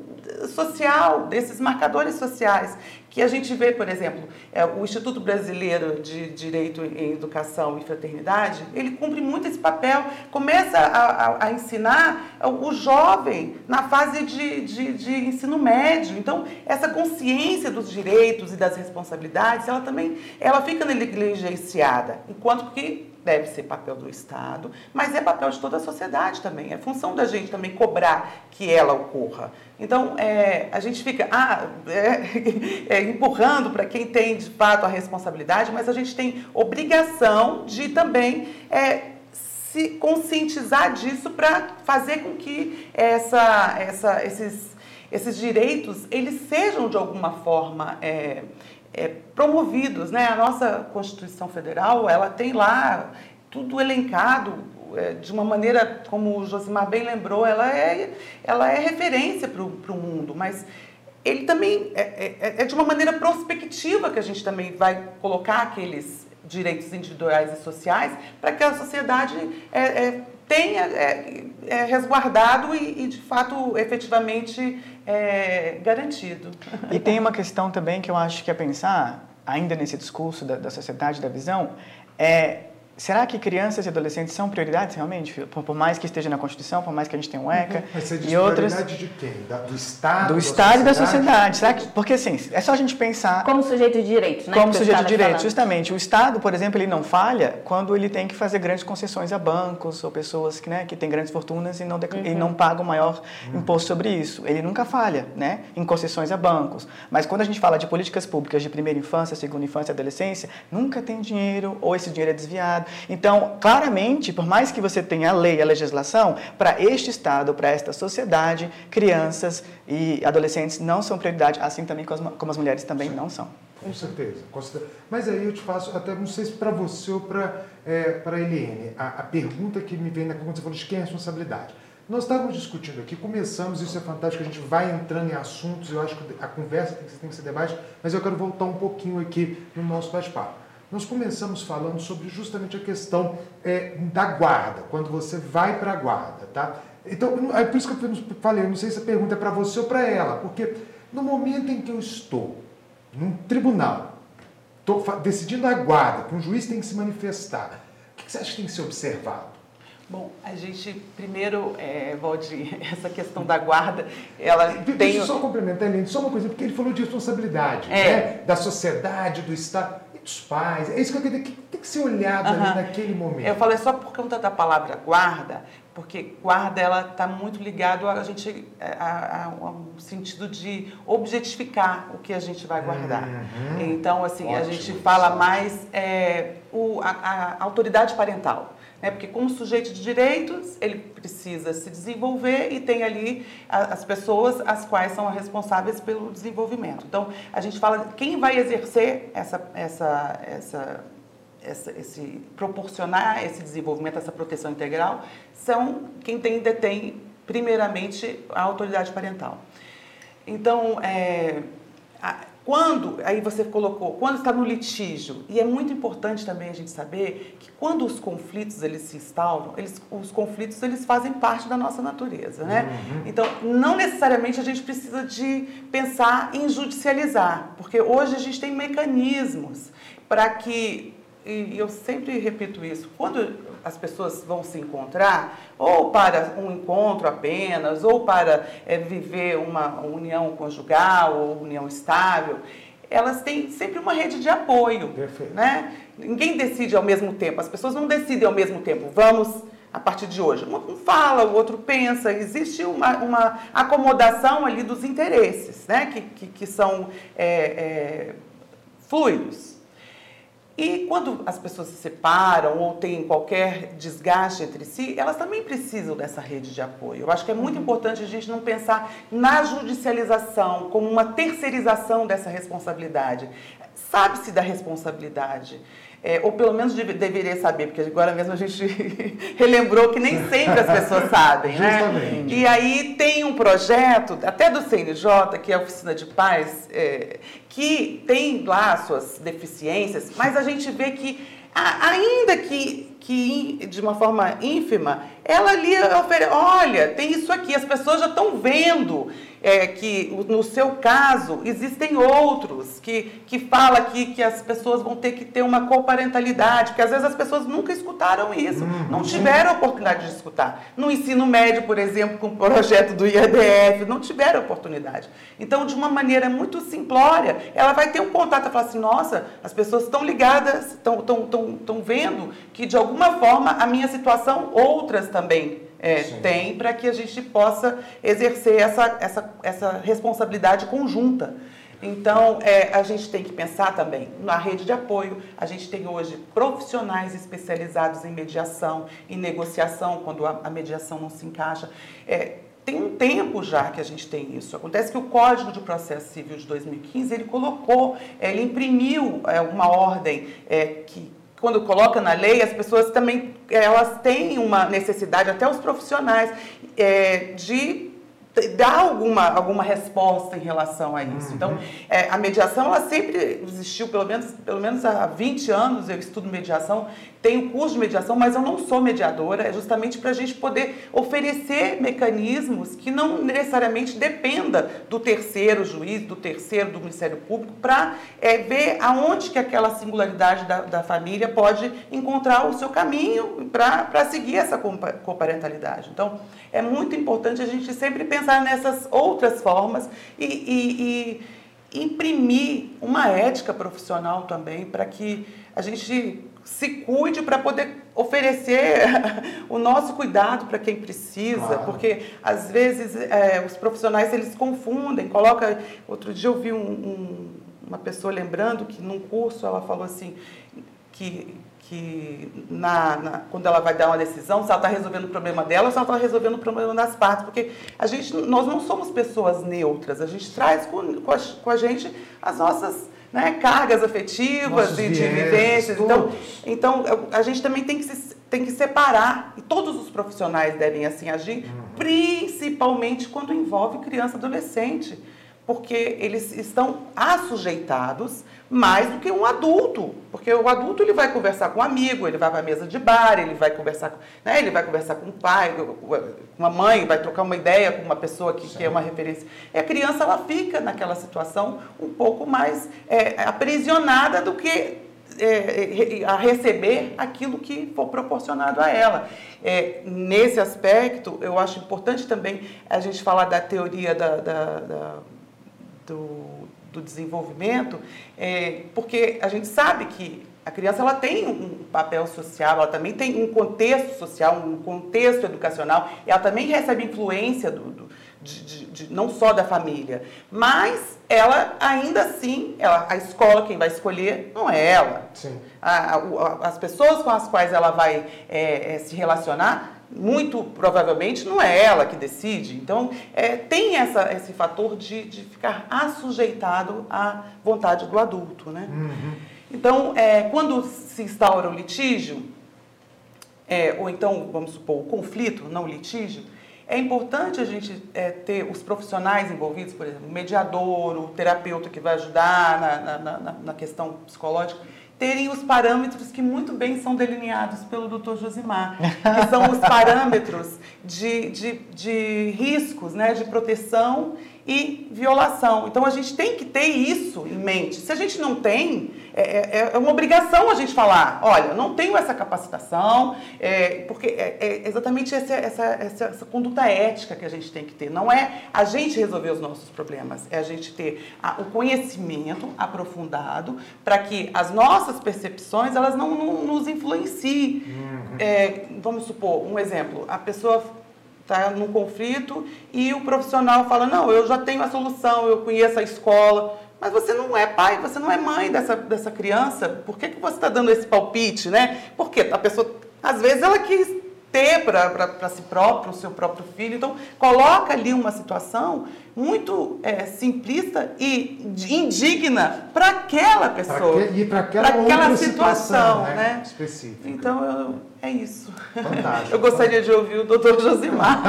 social, desses marcadores sociais que a gente vê, por exemplo, é, o Instituto Brasileiro de Direito em Educação e Fraternidade, ele cumpre muito esse papel, começa a, a, a ensinar o jovem na fase de, de, de, ensino médio. Então, essa consciência dos direitos e das responsabilidades, ela também ela fica negligenciada, enquanto que deve ser papel do Estado, mas é papel de toda a sociedade também. É função da gente também cobrar que ela ocorra. Então, é, a gente fica ah, é, é, empurrando para quem tem de fato a responsabilidade, mas a gente tem obrigação de também é, se conscientizar disso para fazer com que essa, essa, esses, esses direitos eles sejam de alguma forma é, é, promovidos. Né? A nossa Constituição Federal ela tem lá tudo elencado é, de uma maneira, como o Josimar bem lembrou, ela é, ela é referência para o mundo, mas ele também é, é, é, de uma maneira prospectiva que a gente também vai colocar aqueles direitos individuais e sociais para que a sociedade é, é, tenha é, é, resguardado e, e, de fato, efetivamente é, garantido. E tem uma questão também que eu acho que é pensar, ainda nesse discurso da, da sociedade, da visão, é Será que crianças e adolescentes são prioridades realmente? Por, por, mais que esteja na Constituição, por mais que a gente tenha um ECA uhum. Mas você diz e outras de quem? Da, do Estado? Do Estado e da sociedade. Será que, porque assim, é só a gente pensar como sujeito de direitos, né? Como sujeito de direitos, justamente. O Estado, por exemplo, ele não falha quando ele tem que fazer grandes concessões a bancos ou pessoas que, né, que têm grandes fortunas e não uhum. e não pagam maior uhum. imposto sobre isso. Ele nunca falha, né, em concessões a bancos. Mas quando a gente fala de políticas públicas de primeira infância, segunda infância, adolescência, nunca tem dinheiro ou esse dinheiro é desviado. Então claramente, por mais que você tenha a lei, a legislação, para este Estado, para esta sociedade, crianças e adolescentes não são prioridade, assim também como as, mulheres também não são. Com certeza, com certeza. Mas aí eu te faço, até não sei se para você ou para é, a Eliane, a, a, pergunta que me vem na quando você falou de quem é a responsabilidade. Nós estávamos discutindo aqui, começamos, isso é fantástico, a gente vai entrando em assuntos, eu acho que a conversa tem que ser, tem que ser debate, mas eu quero voltar um pouquinho aqui no nosso bate-papo. Nós começamos falando sobre justamente a questão é, da guarda, quando você vai para a guarda, tá? Então, é por isso que eu falei, eu não sei se a pergunta é para você ou para ela, porque no momento em que eu estou num tribunal, estou decidindo a guarda, que um juiz tem que se manifestar, o que você acha que tem que ser observado? Bom, a gente primeiro, é, Valdir, essa questão da guarda, ela Deixa tem... Deixa eu só complementar, Helene, só uma coisa, porque ele falou de responsabilidade, é. né? da sociedade, do Estado dos pais. É isso que eu queria que tem que ser olhado uhum. ali naquele momento. Eu falei só por conta da palavra guarda, porque guarda ela está muito ligado a gente a, a, a, um sentido de objetificar o que a gente vai guardar. Uhum. Então assim Ótimo, a gente fala mais é, o, a, a autoridade parental. Né? Porque, como sujeito de direitos, ele precisa se desenvolver e tem ali as pessoas as quais são responsáveis pelo desenvolvimento. Então, a gente fala quem vai exercer essa, essa, essa, essa, esse proporcionar esse desenvolvimento, essa proteção integral, são quem tem detém primeiramente a autoridade parental. Então, é, quando, aí você colocou, quando está no litígio, e é muito importante também a gente saber que quando os conflitos eles se instauram, eles, os conflitos eles fazem parte da nossa natureza, né? Uhum. Então, não necessariamente a gente precisa de pensar em judicializar, porque hoje a gente tem mecanismos para que e eu sempre repito isso, quando as pessoas vão se encontrar, ou para um encontro apenas, ou para é, viver uma união conjugal ou união estável, elas têm sempre uma rede de apoio. Perfeito. Né? Ninguém decide ao mesmo tempo, as pessoas não decidem ao mesmo tempo, vamos a partir de hoje. Um fala, o outro pensa, existe uma, uma acomodação ali dos interesses, né? que, que, que são é, é, fluidos. E quando as pessoas se separam ou têm qualquer desgaste entre si, elas também precisam dessa rede de apoio. Eu acho que é muito uhum. importante a gente não pensar na judicialização como uma terceirização dessa responsabilidade. Sabe-se da responsabilidade é, ou pelo menos deveria saber, porque agora mesmo a gente relembrou que nem sempre as pessoas sabem, né? Justamente. E aí tem um projeto, até do CNJ, que é a Oficina de Paz, é, que tem lá suas deficiências, mas a gente vê que, ainda que, que de uma forma ínfima, ela ali oferece, olha, tem isso aqui, as pessoas já estão vendo é, que no seu caso existem outros que, que fala que, que as pessoas vão ter que ter uma coparentalidade, porque às vezes as pessoas nunca escutaram isso, uhum. não tiveram a oportunidade de escutar. No ensino médio, por exemplo, com o projeto do IEDF, não tiveram oportunidade. Então, de uma maneira muito simplória, ela vai ter um contato e falar assim, nossa, as pessoas estão ligadas, estão vendo que de alguma forma a minha situação, outras também é, tem para que a gente possa exercer essa, essa, essa responsabilidade conjunta. Então, é, a gente tem que pensar também na rede de apoio. A gente tem hoje profissionais especializados em mediação, em negociação, quando a, a mediação não se encaixa. É, tem um tempo já que a gente tem isso. Acontece que o Código de Processo Civil de 2015 ele colocou, é, ele imprimiu é, uma ordem é, que quando coloca na lei, as pessoas também elas têm uma necessidade, até os profissionais, é, de dar alguma, alguma resposta em relação a isso. Então, Uhum. é, a mediação, ela sempre existiu, pelo menos, pelo menos há 20 anos eu estudo mediação, tenho curso de mediação, mas eu não sou mediadora, é justamente para a gente poder oferecer mecanismos que não necessariamente dependa do terceiro juiz, do terceiro do Ministério Público, para é, ver aonde que aquela singularidade da, da família pode encontrar o seu caminho para seguir essa coparentalidade. Então, é muito importante a gente sempre pensar nessas outras formas e, e- e imprimir uma ética profissional também para que a gente se cuide para poder oferecer o nosso cuidado para quem precisa, Claro. porque às vezes é, os profissionais eles confundem, coloca. Outro dia eu vi um- um- uma pessoa lembrando que num curso ela falou assim que que na, na- quando ela vai dar uma decisão, se ela está resolvendo o problema dela ou se ela está resolvendo o problema das partes, porque a gente, nós não somos pessoas neutras, a gente traz com, com, a, com a gente as nossas né, cargas afetivas e de vivências. Então, então, a gente também tem que, se, tem que separar, e todos os profissionais devem assim agir, principalmente quando envolve criança e adolescente, porque eles estão assujeitados mais do que um adulto, porque o adulto ele vai conversar com um amigo, ele vai para a mesa de bar, ele vai conversar, com- né, ele vai conversar com o pai, com uma mãe, vai trocar uma ideia com uma pessoa que, que é uma referência. E a criança ela fica naquela situação um pouco mais é, aprisionada do que é, a receber aquilo que for proporcionado a ela. É, nesse aspecto, eu acho importante também a gente falar da teoria da, da- da- do, do desenvolvimento, é, porque a gente sabe que a criança ela tem um papel social, ela também tem um contexto social, um contexto educacional, ela também recebe influência do, do- de, de- de- não só da família, mas ela ainda assim, ela, a escola quem vai escolher não é ela. Sim. A- a- as pessoas com as quais ela vai é, é, se relacionar, muito provavelmente não é ela que decide. Então, é, tem essa, esse fator de, de ficar assujeitado à vontade do adulto. Né? Então, é, quando se instaura o litígio, é, ou então, vamos supor, o conflito, não o litígio, é importante a gente é, ter os profissionais envolvidos, por exemplo, o mediador, o terapeuta que vai ajudar na, na- na- na questão psicológica, terem os parâmetros que muito bem são delineados pelo Dr. Josimar, que são os parâmetros de, de, de riscos, né, de proteção e violação. Então a gente tem que ter isso em mente. Se a gente não tem, é, é- é uma obrigação a gente falar, olha, não tenho essa capacitação, é, porque é, é exatamente essa, essa, essa, essa conduta ética que a gente tem que ter. Não é a gente resolver os nossos problemas, é a gente ter a- o conhecimento aprofundado para que as nossas percepções elas não, não nos influenciem. É, vamos supor, um exemplo, a pessoa está num conflito e o profissional fala, não, eu já tenho a solução, eu conheço a escola, mas você não é pai, você não é mãe dessa, dessa criança, por que, que você está dando esse palpite, né? Porque a pessoa, às vezes ela quis ter para si próprio, o seu próprio filho, então coloca ali uma situação muito é, simplista e indigna para aquela Pra pessoa. que- e para aquela, pra aquela situação, situação, né? Específica. Então, eu- é isso. Fantástico. Eu gostaria de ouvir o doutor Josimar.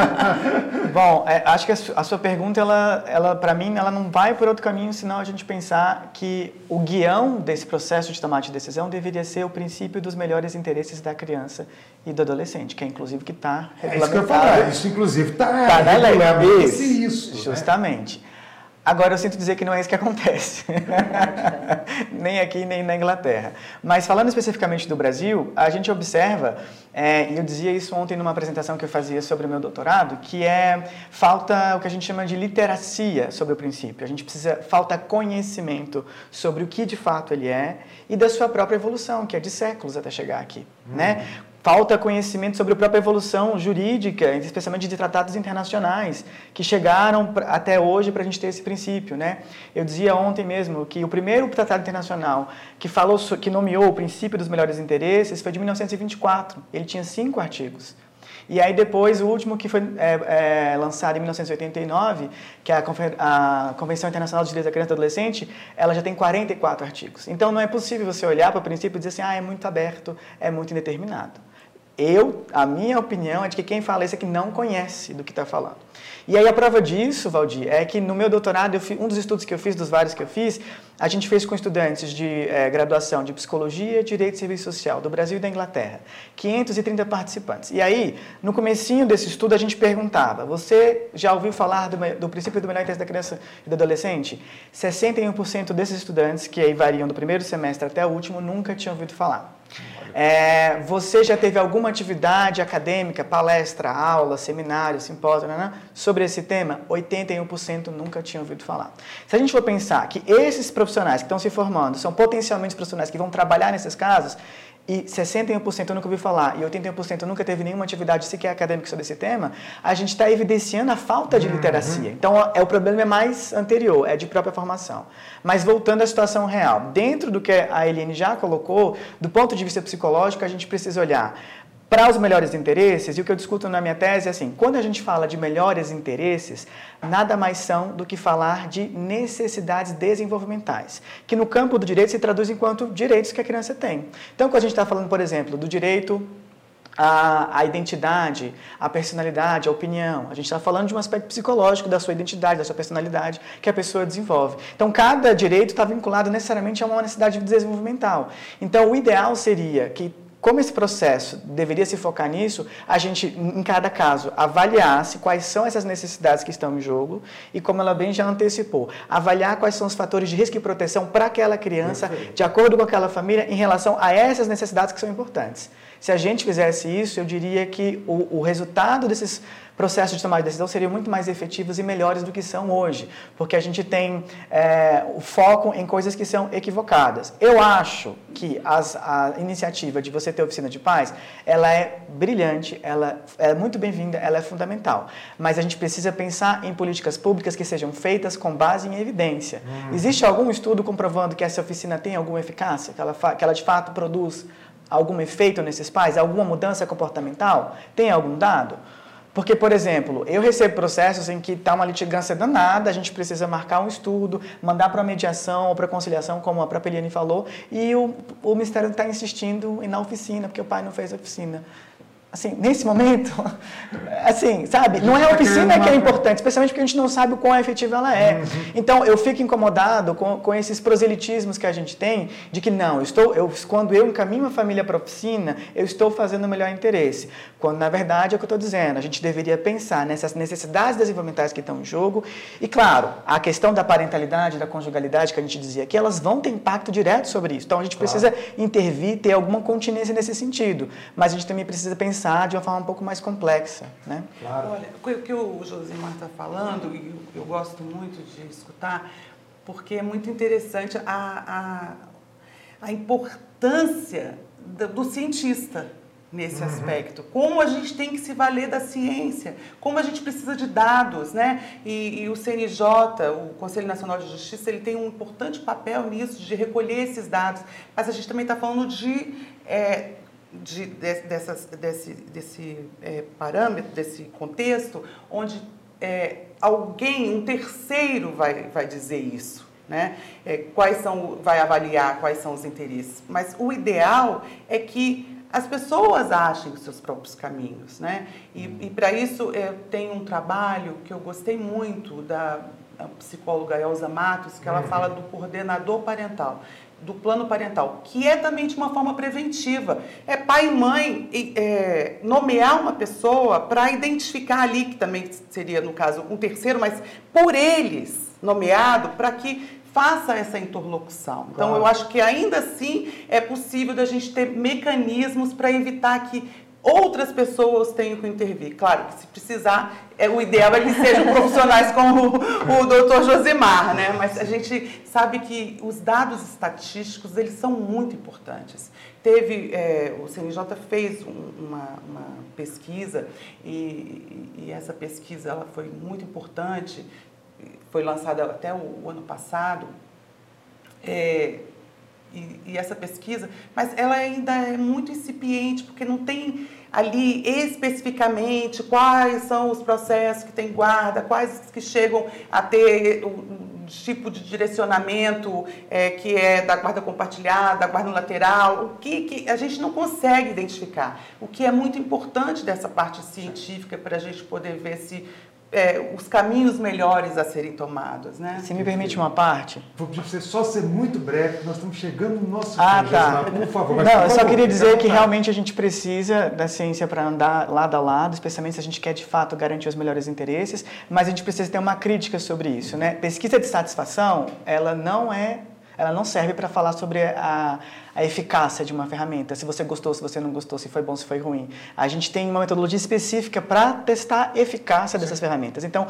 Bom, é, acho que a, su- a sua pergunta, ela, ela para mim, ela não vai por outro caminho, senão a gente pensar que o guião desse processo de tomada de decisão deveria ser o princípio dos melhores interesses da criança e do adolescente, que é inclusive que está É isso que eu regulamentado. falar. Isso, inclusive, está Tá na lei. Isso, isso. né? Agora, eu sinto dizer que não é isso que acontece. nem aqui, nem na Inglaterra. Mas falando especificamente do Brasil, a gente observa, é, e eu dizia isso ontem numa apresentação que eu fazia sobre o meu doutorado, que é falta o que a gente chama de literacia sobre o princípio. A gente precisa, falta conhecimento sobre o que de fato ele é e da sua própria evolução, que é de séculos até chegar aqui. Né? Falta conhecimento sobre a própria evolução jurídica, especialmente de tratados internacionais, que chegaram até hoje para a gente ter esse princípio. Né? Eu dizia ontem mesmo que o primeiro tratado internacional que, falou, que nomeou o princípio dos melhores interesses foi de 1924. Ele tinha cinco artigos. E aí depois, o último que foi é, é, lançado em 1989, que é a Convenção Internacional dos Direitos da Criança e do Adolescente, ela já tem 44 artigos. Então não é possível você olhar para o princípio e dizer assim, ah, é muito aberto, é muito indeterminado. Eu, a minha opinião é de que quem fala isso é que não conhece do que está falando. E aí a prova disso, Valdir, é que no meu doutorado, um dos estudos que eu fiz, dos vários que eu fiz, a gente fez com estudantes de é, graduação de Psicologia, Direito e Serviço Social do Brasil e da Inglaterra. 530 participantes. E aí, no comecinho desse estudo, a gente perguntava, você já ouviu falar do, do princípio do melhor interesse da criança e do adolescente? 61% desses estudantes, que aí variam do primeiro semestre até o último, nunca tinham ouvido falar. É, você já teve alguma atividade acadêmica, palestra, aula, seminário, simpósio, né, sobre esse tema? 81% nunca tinham ouvido falar. Se a gente for pensar que esses profissionais que estão se formando são potencialmente profissionais que vão trabalhar nesses casos, e 61% nunca ouviu falar e 81% nunca teve nenhuma atividade sequer acadêmica sobre esse tema, a gente está evidenciando a falta de uhum. literacia. Então, é, o problema é mais anterior, é de própria formação. Mas voltando à situação real, dentro do que a Eliane já colocou, do ponto de vista psicológico, a gente precisa olhar para os melhores interesses, e o que eu discuto na minha tese é assim: quando a gente fala de melhores interesses, nada mais são do que falar de necessidades desenvolvimentais, que no campo do direito se traduz enquanto direitos que a criança tem. Então, quando a gente está falando, por exemplo, do direito à, à identidade, à personalidade, à opinião, a gente está falando de um aspecto psicológico da sua identidade, da sua personalidade que a pessoa desenvolve. Então, cada direito está vinculado necessariamente a uma necessidade desenvolvimental. Então, o ideal seria que como esse processo deveria se focar nisso, a gente, em cada caso, avaliasse quais são essas necessidades que estão em jogo e, como ela bem já antecipou, avaliar quais são os fatores de risco e proteção para aquela criança, de acordo com aquela família, em relação a essas necessidades que são importantes. Se a gente fizesse isso, eu diria que o, o resultado desses processos de tomada de decisão seriam muito mais efetivos e melhores do que são hoje, porque a gente tem é, o foco em coisas que são equivocadas. Eu acho que as, a iniciativa de você ter oficina de paz, ela é brilhante, ela é muito bem-vinda, ela é fundamental, mas a gente precisa pensar em políticas públicas que sejam feitas com base em evidência. Uhum. Existe algum estudo comprovando que essa oficina tem alguma eficácia, que ela, que ela de fato produz algum efeito nesses pais, alguma mudança comportamental? Tem algum dado? Porque, por exemplo, eu recebo processos em que está uma litigância danada, a gente precisa marcar um estudo, mandar para mediação ou para conciliação, como a própria Eliane falou, e o, o Ministério está insistindo em na oficina, porque o pai não fez a oficina assim, nesse momento, assim, sabe? Não é a oficina que é importante, especialmente porque a gente não sabe o quão efetiva ela é. Uhum. Então, eu fico incomodado com, com esses proselitismos que a gente tem, de que não, eu estou, eu, quando eu encaminho a família para a oficina, eu estou fazendo o melhor interesse. Quando, na verdade, é o que eu estou dizendo, a gente deveria pensar nessas necessidades desenvolvimentais que estão em jogo, e, claro, a questão da parentalidade, da conjugalidade, que a gente dizia aqui, elas vão ter impacto direto sobre isso. Então, a gente precisa claro. intervir, ter alguma continência nesse sentido, mas a gente também precisa pensar pensar de uma forma um pouco mais complexa. Né? Claro. Olha, o que o Josimar está falando, e eu gosto muito de escutar, porque é muito interessante a, a, a importância do, do cientista nesse uhum. aspecto. Como a gente tem que se valer da ciência, como a gente precisa de dados, né? E, e, o CNJ, o Conselho Nacional de Justiça, ele tem um importante papel nisso, de recolher esses dados. Mas a gente também está falando de é, de, de, dessas, desse, desse é, parâmetro, desse contexto, onde é, alguém, um terceiro, vai, vai dizer isso. Né? É, quais são, vai avaliar quais são os interesses. Mas o ideal é que as pessoas achem os seus próprios caminhos. Né? E, e para isso eu tenho um trabalho que eu gostei muito da psicóloga Elza Matos, que ela uhum. fala do coordenador parental do plano parental, que é também de uma forma preventiva. É pai e mãe é, nomear uma pessoa para identificar ali, que também seria, no caso, um terceiro, mas por eles nomeado, para que faça essa interlocução. Então, eu acho que ainda assim é possível da gente ter mecanismos para evitar que outras pessoas tenham que intervir. Claro que se precisar, é, o ideal é que sejam profissionais como o, o doutor Josemar, né? Mas a gente sabe que os dados estatísticos, eles são muito importantes. Teve, é, o CNJ fez um, uma, uma, pesquisa e, e, essa pesquisa ela foi muito importante, foi lançada até o, o ano passado, é, e, e, essa pesquisa, mas ela ainda é muito incipiente, porque não tem ali especificamente quais são os processos que tem guarda, quais que chegam a ter tipo de direcionamento é, que é da guarda compartilhada, da guarda lateral, o que, que a gente não consegue identificar. O que é muito importante dessa parte científica para a gente poder ver se é, os caminhos melhores a serem tomados, né? Se me permite uma parte. Vou pedir para você só ser muito breve, nós estamos chegando no nosso ah, fim, tá. por favor. Não, eu só queria dizer que realmente a gente precisa da ciência para andar lado a lado, especialmente se a gente quer de fato garantir os melhores interesses, mas a gente precisa ter uma crítica sobre isso, né? Pesquisa de satisfação, ela não é ela não serve para falar sobre a, a eficácia de uma ferramenta, se você gostou, se você não gostou, se foi bom, se foi ruim. A gente tem uma metodologia específica para testar a eficácia dessas ferramentas. Então,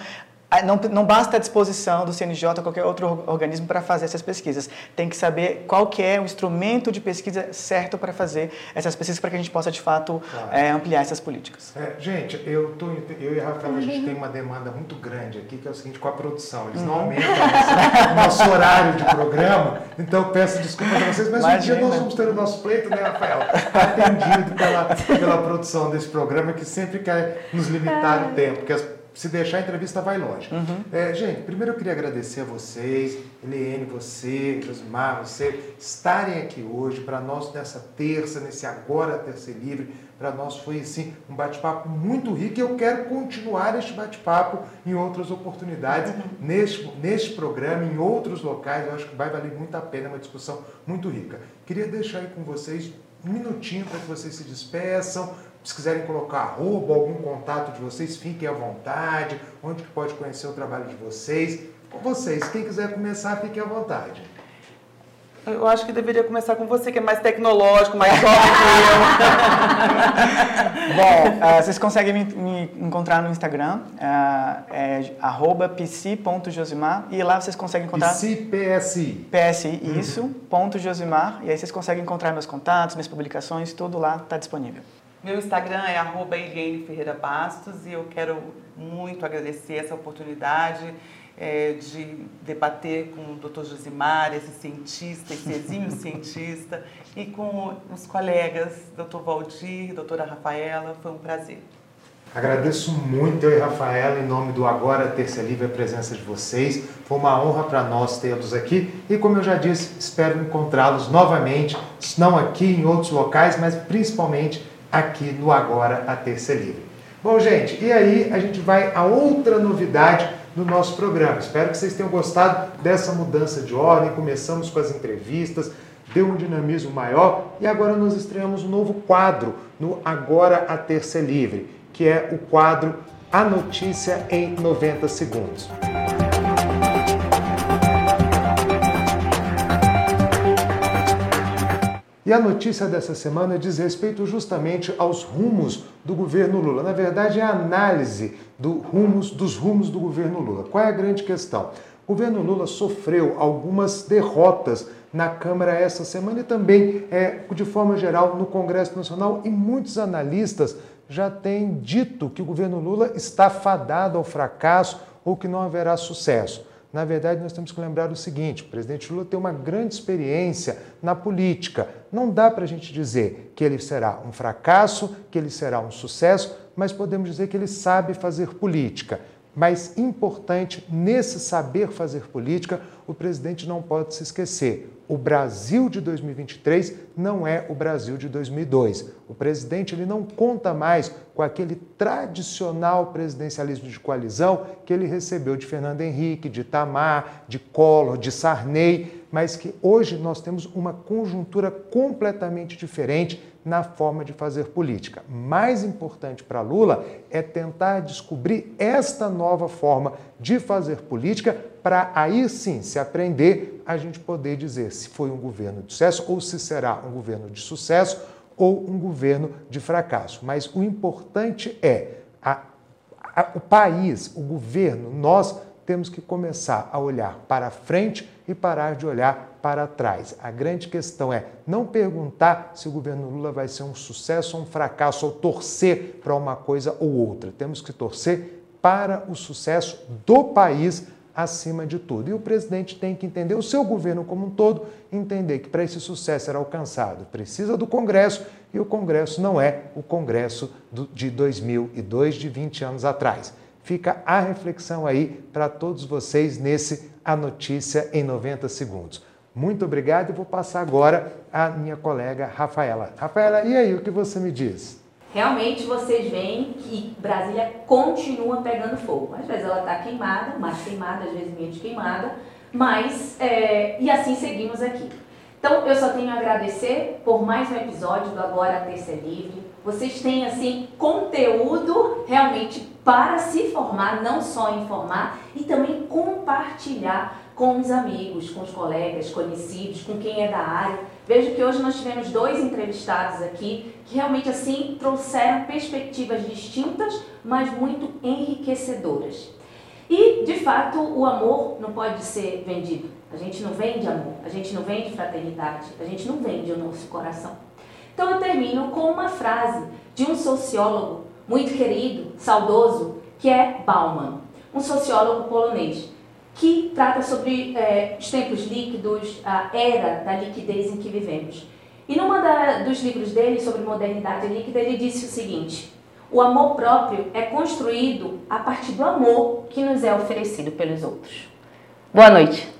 não, não basta a disposição do CNJ ou qualquer outro organismo para fazer essas pesquisas. Tem que saber qual que é o instrumento de pesquisa certo para fazer essas pesquisas para que a gente possa, de fato, claro. é, ampliar essas políticas. É, gente, eu, tô, eu e a Rafael, a gente tem uma demanda muito grande aqui, que é o seguinte, com a produção. Eles uhum. não aumentam o nosso, nosso horário de programa, então eu peço desculpas a vocês, mas Imagina. um dia nós vamos ter o nosso pleito, né, Rafael? Atendido pela, pela produção desse programa, que sempre quer nos limitar o tempo, porque as se deixar a entrevista vai longe. Uhum. É, gente, primeiro eu queria agradecer a vocês, Eliane, você, Josimar, você, estarem aqui hoje para nós nessa terça, nesse Agora Terça Livre. Para nós foi assim um bate-papo muito rico e eu quero continuar este bate-papo em outras oportunidades, uhum. neste, neste programa, em outros locais. Eu acho que vai valer muito a pena, uma discussão muito rica. Queria deixar aí com vocês um minutinho para que vocês se despeçam, se quiserem colocar arroba, algum contato de vocês, fiquem à vontade. Onde que pode conhecer o trabalho de vocês? Com vocês, quem quiser começar, fiquem à vontade. Eu acho que deveria começar com você, que é mais tecnológico, mais jovem que eu. Bom, uh, vocês conseguem me, me, encontrar no Instagram, uh, é psi.josimar, e lá vocês conseguem encontrar... Psi, PSI. PSI, uhum. isso, ponto Josimar, e aí vocês conseguem encontrar meus contatos, minhas publicações, tudo lá está disponível. Meu Instagram é arroba Eliane Ferreira Bastos e eu quero muito agradecer essa oportunidade é, de debater com o Dr. Josimar, esse cientista, esse exímio cientista, e com os colegas, Dr. Valdir, doutora Rafaela, foi um prazer. Agradeço muito eu e Rafaela, em nome do Agora Terça Livre, a presença de vocês. Foi uma honra para nós tê-los aqui e, como eu já disse, espero encontrá-los novamente, não aqui em outros locais, mas principalmente aqui no Agora a Terça Livre. Bom, gente, e aí a gente vai a outra novidade no nosso programa. Espero que vocês tenham gostado dessa mudança de ordem. Começamos com as entrevistas, deu um dinamismo maior e agora nós estreamos um novo quadro no Agora a Terça Livre, que é o quadro A Notícia em 90 Segundos. E a notícia dessa semana diz respeito justamente aos rumos do governo Lula. Na verdade, é a análise do rumos, dos rumos do governo Lula. Qual é a grande questão? O governo Lula sofreu algumas derrotas na Câmara essa semana e também, é, de forma geral, no Congresso Nacional, e muitos analistas já têm dito que o governo Lula está fadado ao fracasso ou que não haverá sucesso. Na verdade, nós temos que lembrar o seguinte: o presidente Lula tem uma grande experiência na política. Não dá para a gente dizer que ele será um fracasso, que ele será um sucesso, mas podemos dizer que ele sabe fazer política. Mas importante, nesse saber fazer política, o presidente não pode se esquecer. O Brasil de 2023 não é o Brasil de 2002. O presidente ele não conta mais com aquele tradicional presidencialismo de coalizão que ele recebeu de Fernando Henrique, de Itamar, de Collor, de Sarney, mas que hoje nós temos uma conjuntura completamente diferente na forma de fazer política. Mais importante para Lula é tentar descobrir esta nova forma de fazer política para aí sim se aprender a gente poder dizer se foi um governo de sucesso ou se será um governo de sucesso ou um governo de fracasso. Mas o importante é a, a, o país, o governo, nós temos que começar a olhar para frente e parar de olhar para trás. A grande questão é não perguntar se o governo Lula vai ser um sucesso ou um fracasso, ou torcer para uma coisa ou outra. Temos que torcer para o sucesso do país acima de tudo. E o presidente tem que entender, o seu governo como um todo, entender que para esse sucesso ser alcançado precisa do Congresso e o Congresso não é o Congresso de 2002, de 20 anos atrás. Fica a reflexão aí para todos vocês nesse A Notícia em 90 Segundos. Muito obrigado e vou passar agora à minha colega Rafaela. Rafaela, e aí, o que você me diz? Realmente vocês veem que Brasília continua pegando fogo. Às vezes ela está queimada, mais queimada, às vezes menos queimada, mas é, e assim seguimos aqui. Então eu só tenho a agradecer por mais um episódio do Agora Ter Ser Livre. Vocês têm assim conteúdo realmente para se formar, não só informar e também compartilhar com os amigos, com os colegas, conhecidos, com quem é da área. Vejo que hoje nós tivemos dois entrevistados aqui que realmente assim trouxeram perspectivas distintas, mas muito enriquecedoras. E, de fato, o amor não pode ser vendido. A gente não vende amor, a gente não vende fraternidade, a gente não vende o nosso coração. Então eu termino com uma frase de um sociólogo muito querido, saudoso, que é Bauman, um sociólogo polonês, que trata sobre é, os tempos líquidos, a era da liquidez em que vivemos. E numa dos livros dele sobre modernidade líquida, ele disse o seguinte: o amor próprio é construído a partir do amor que nos é oferecido pelos outros. Boa noite.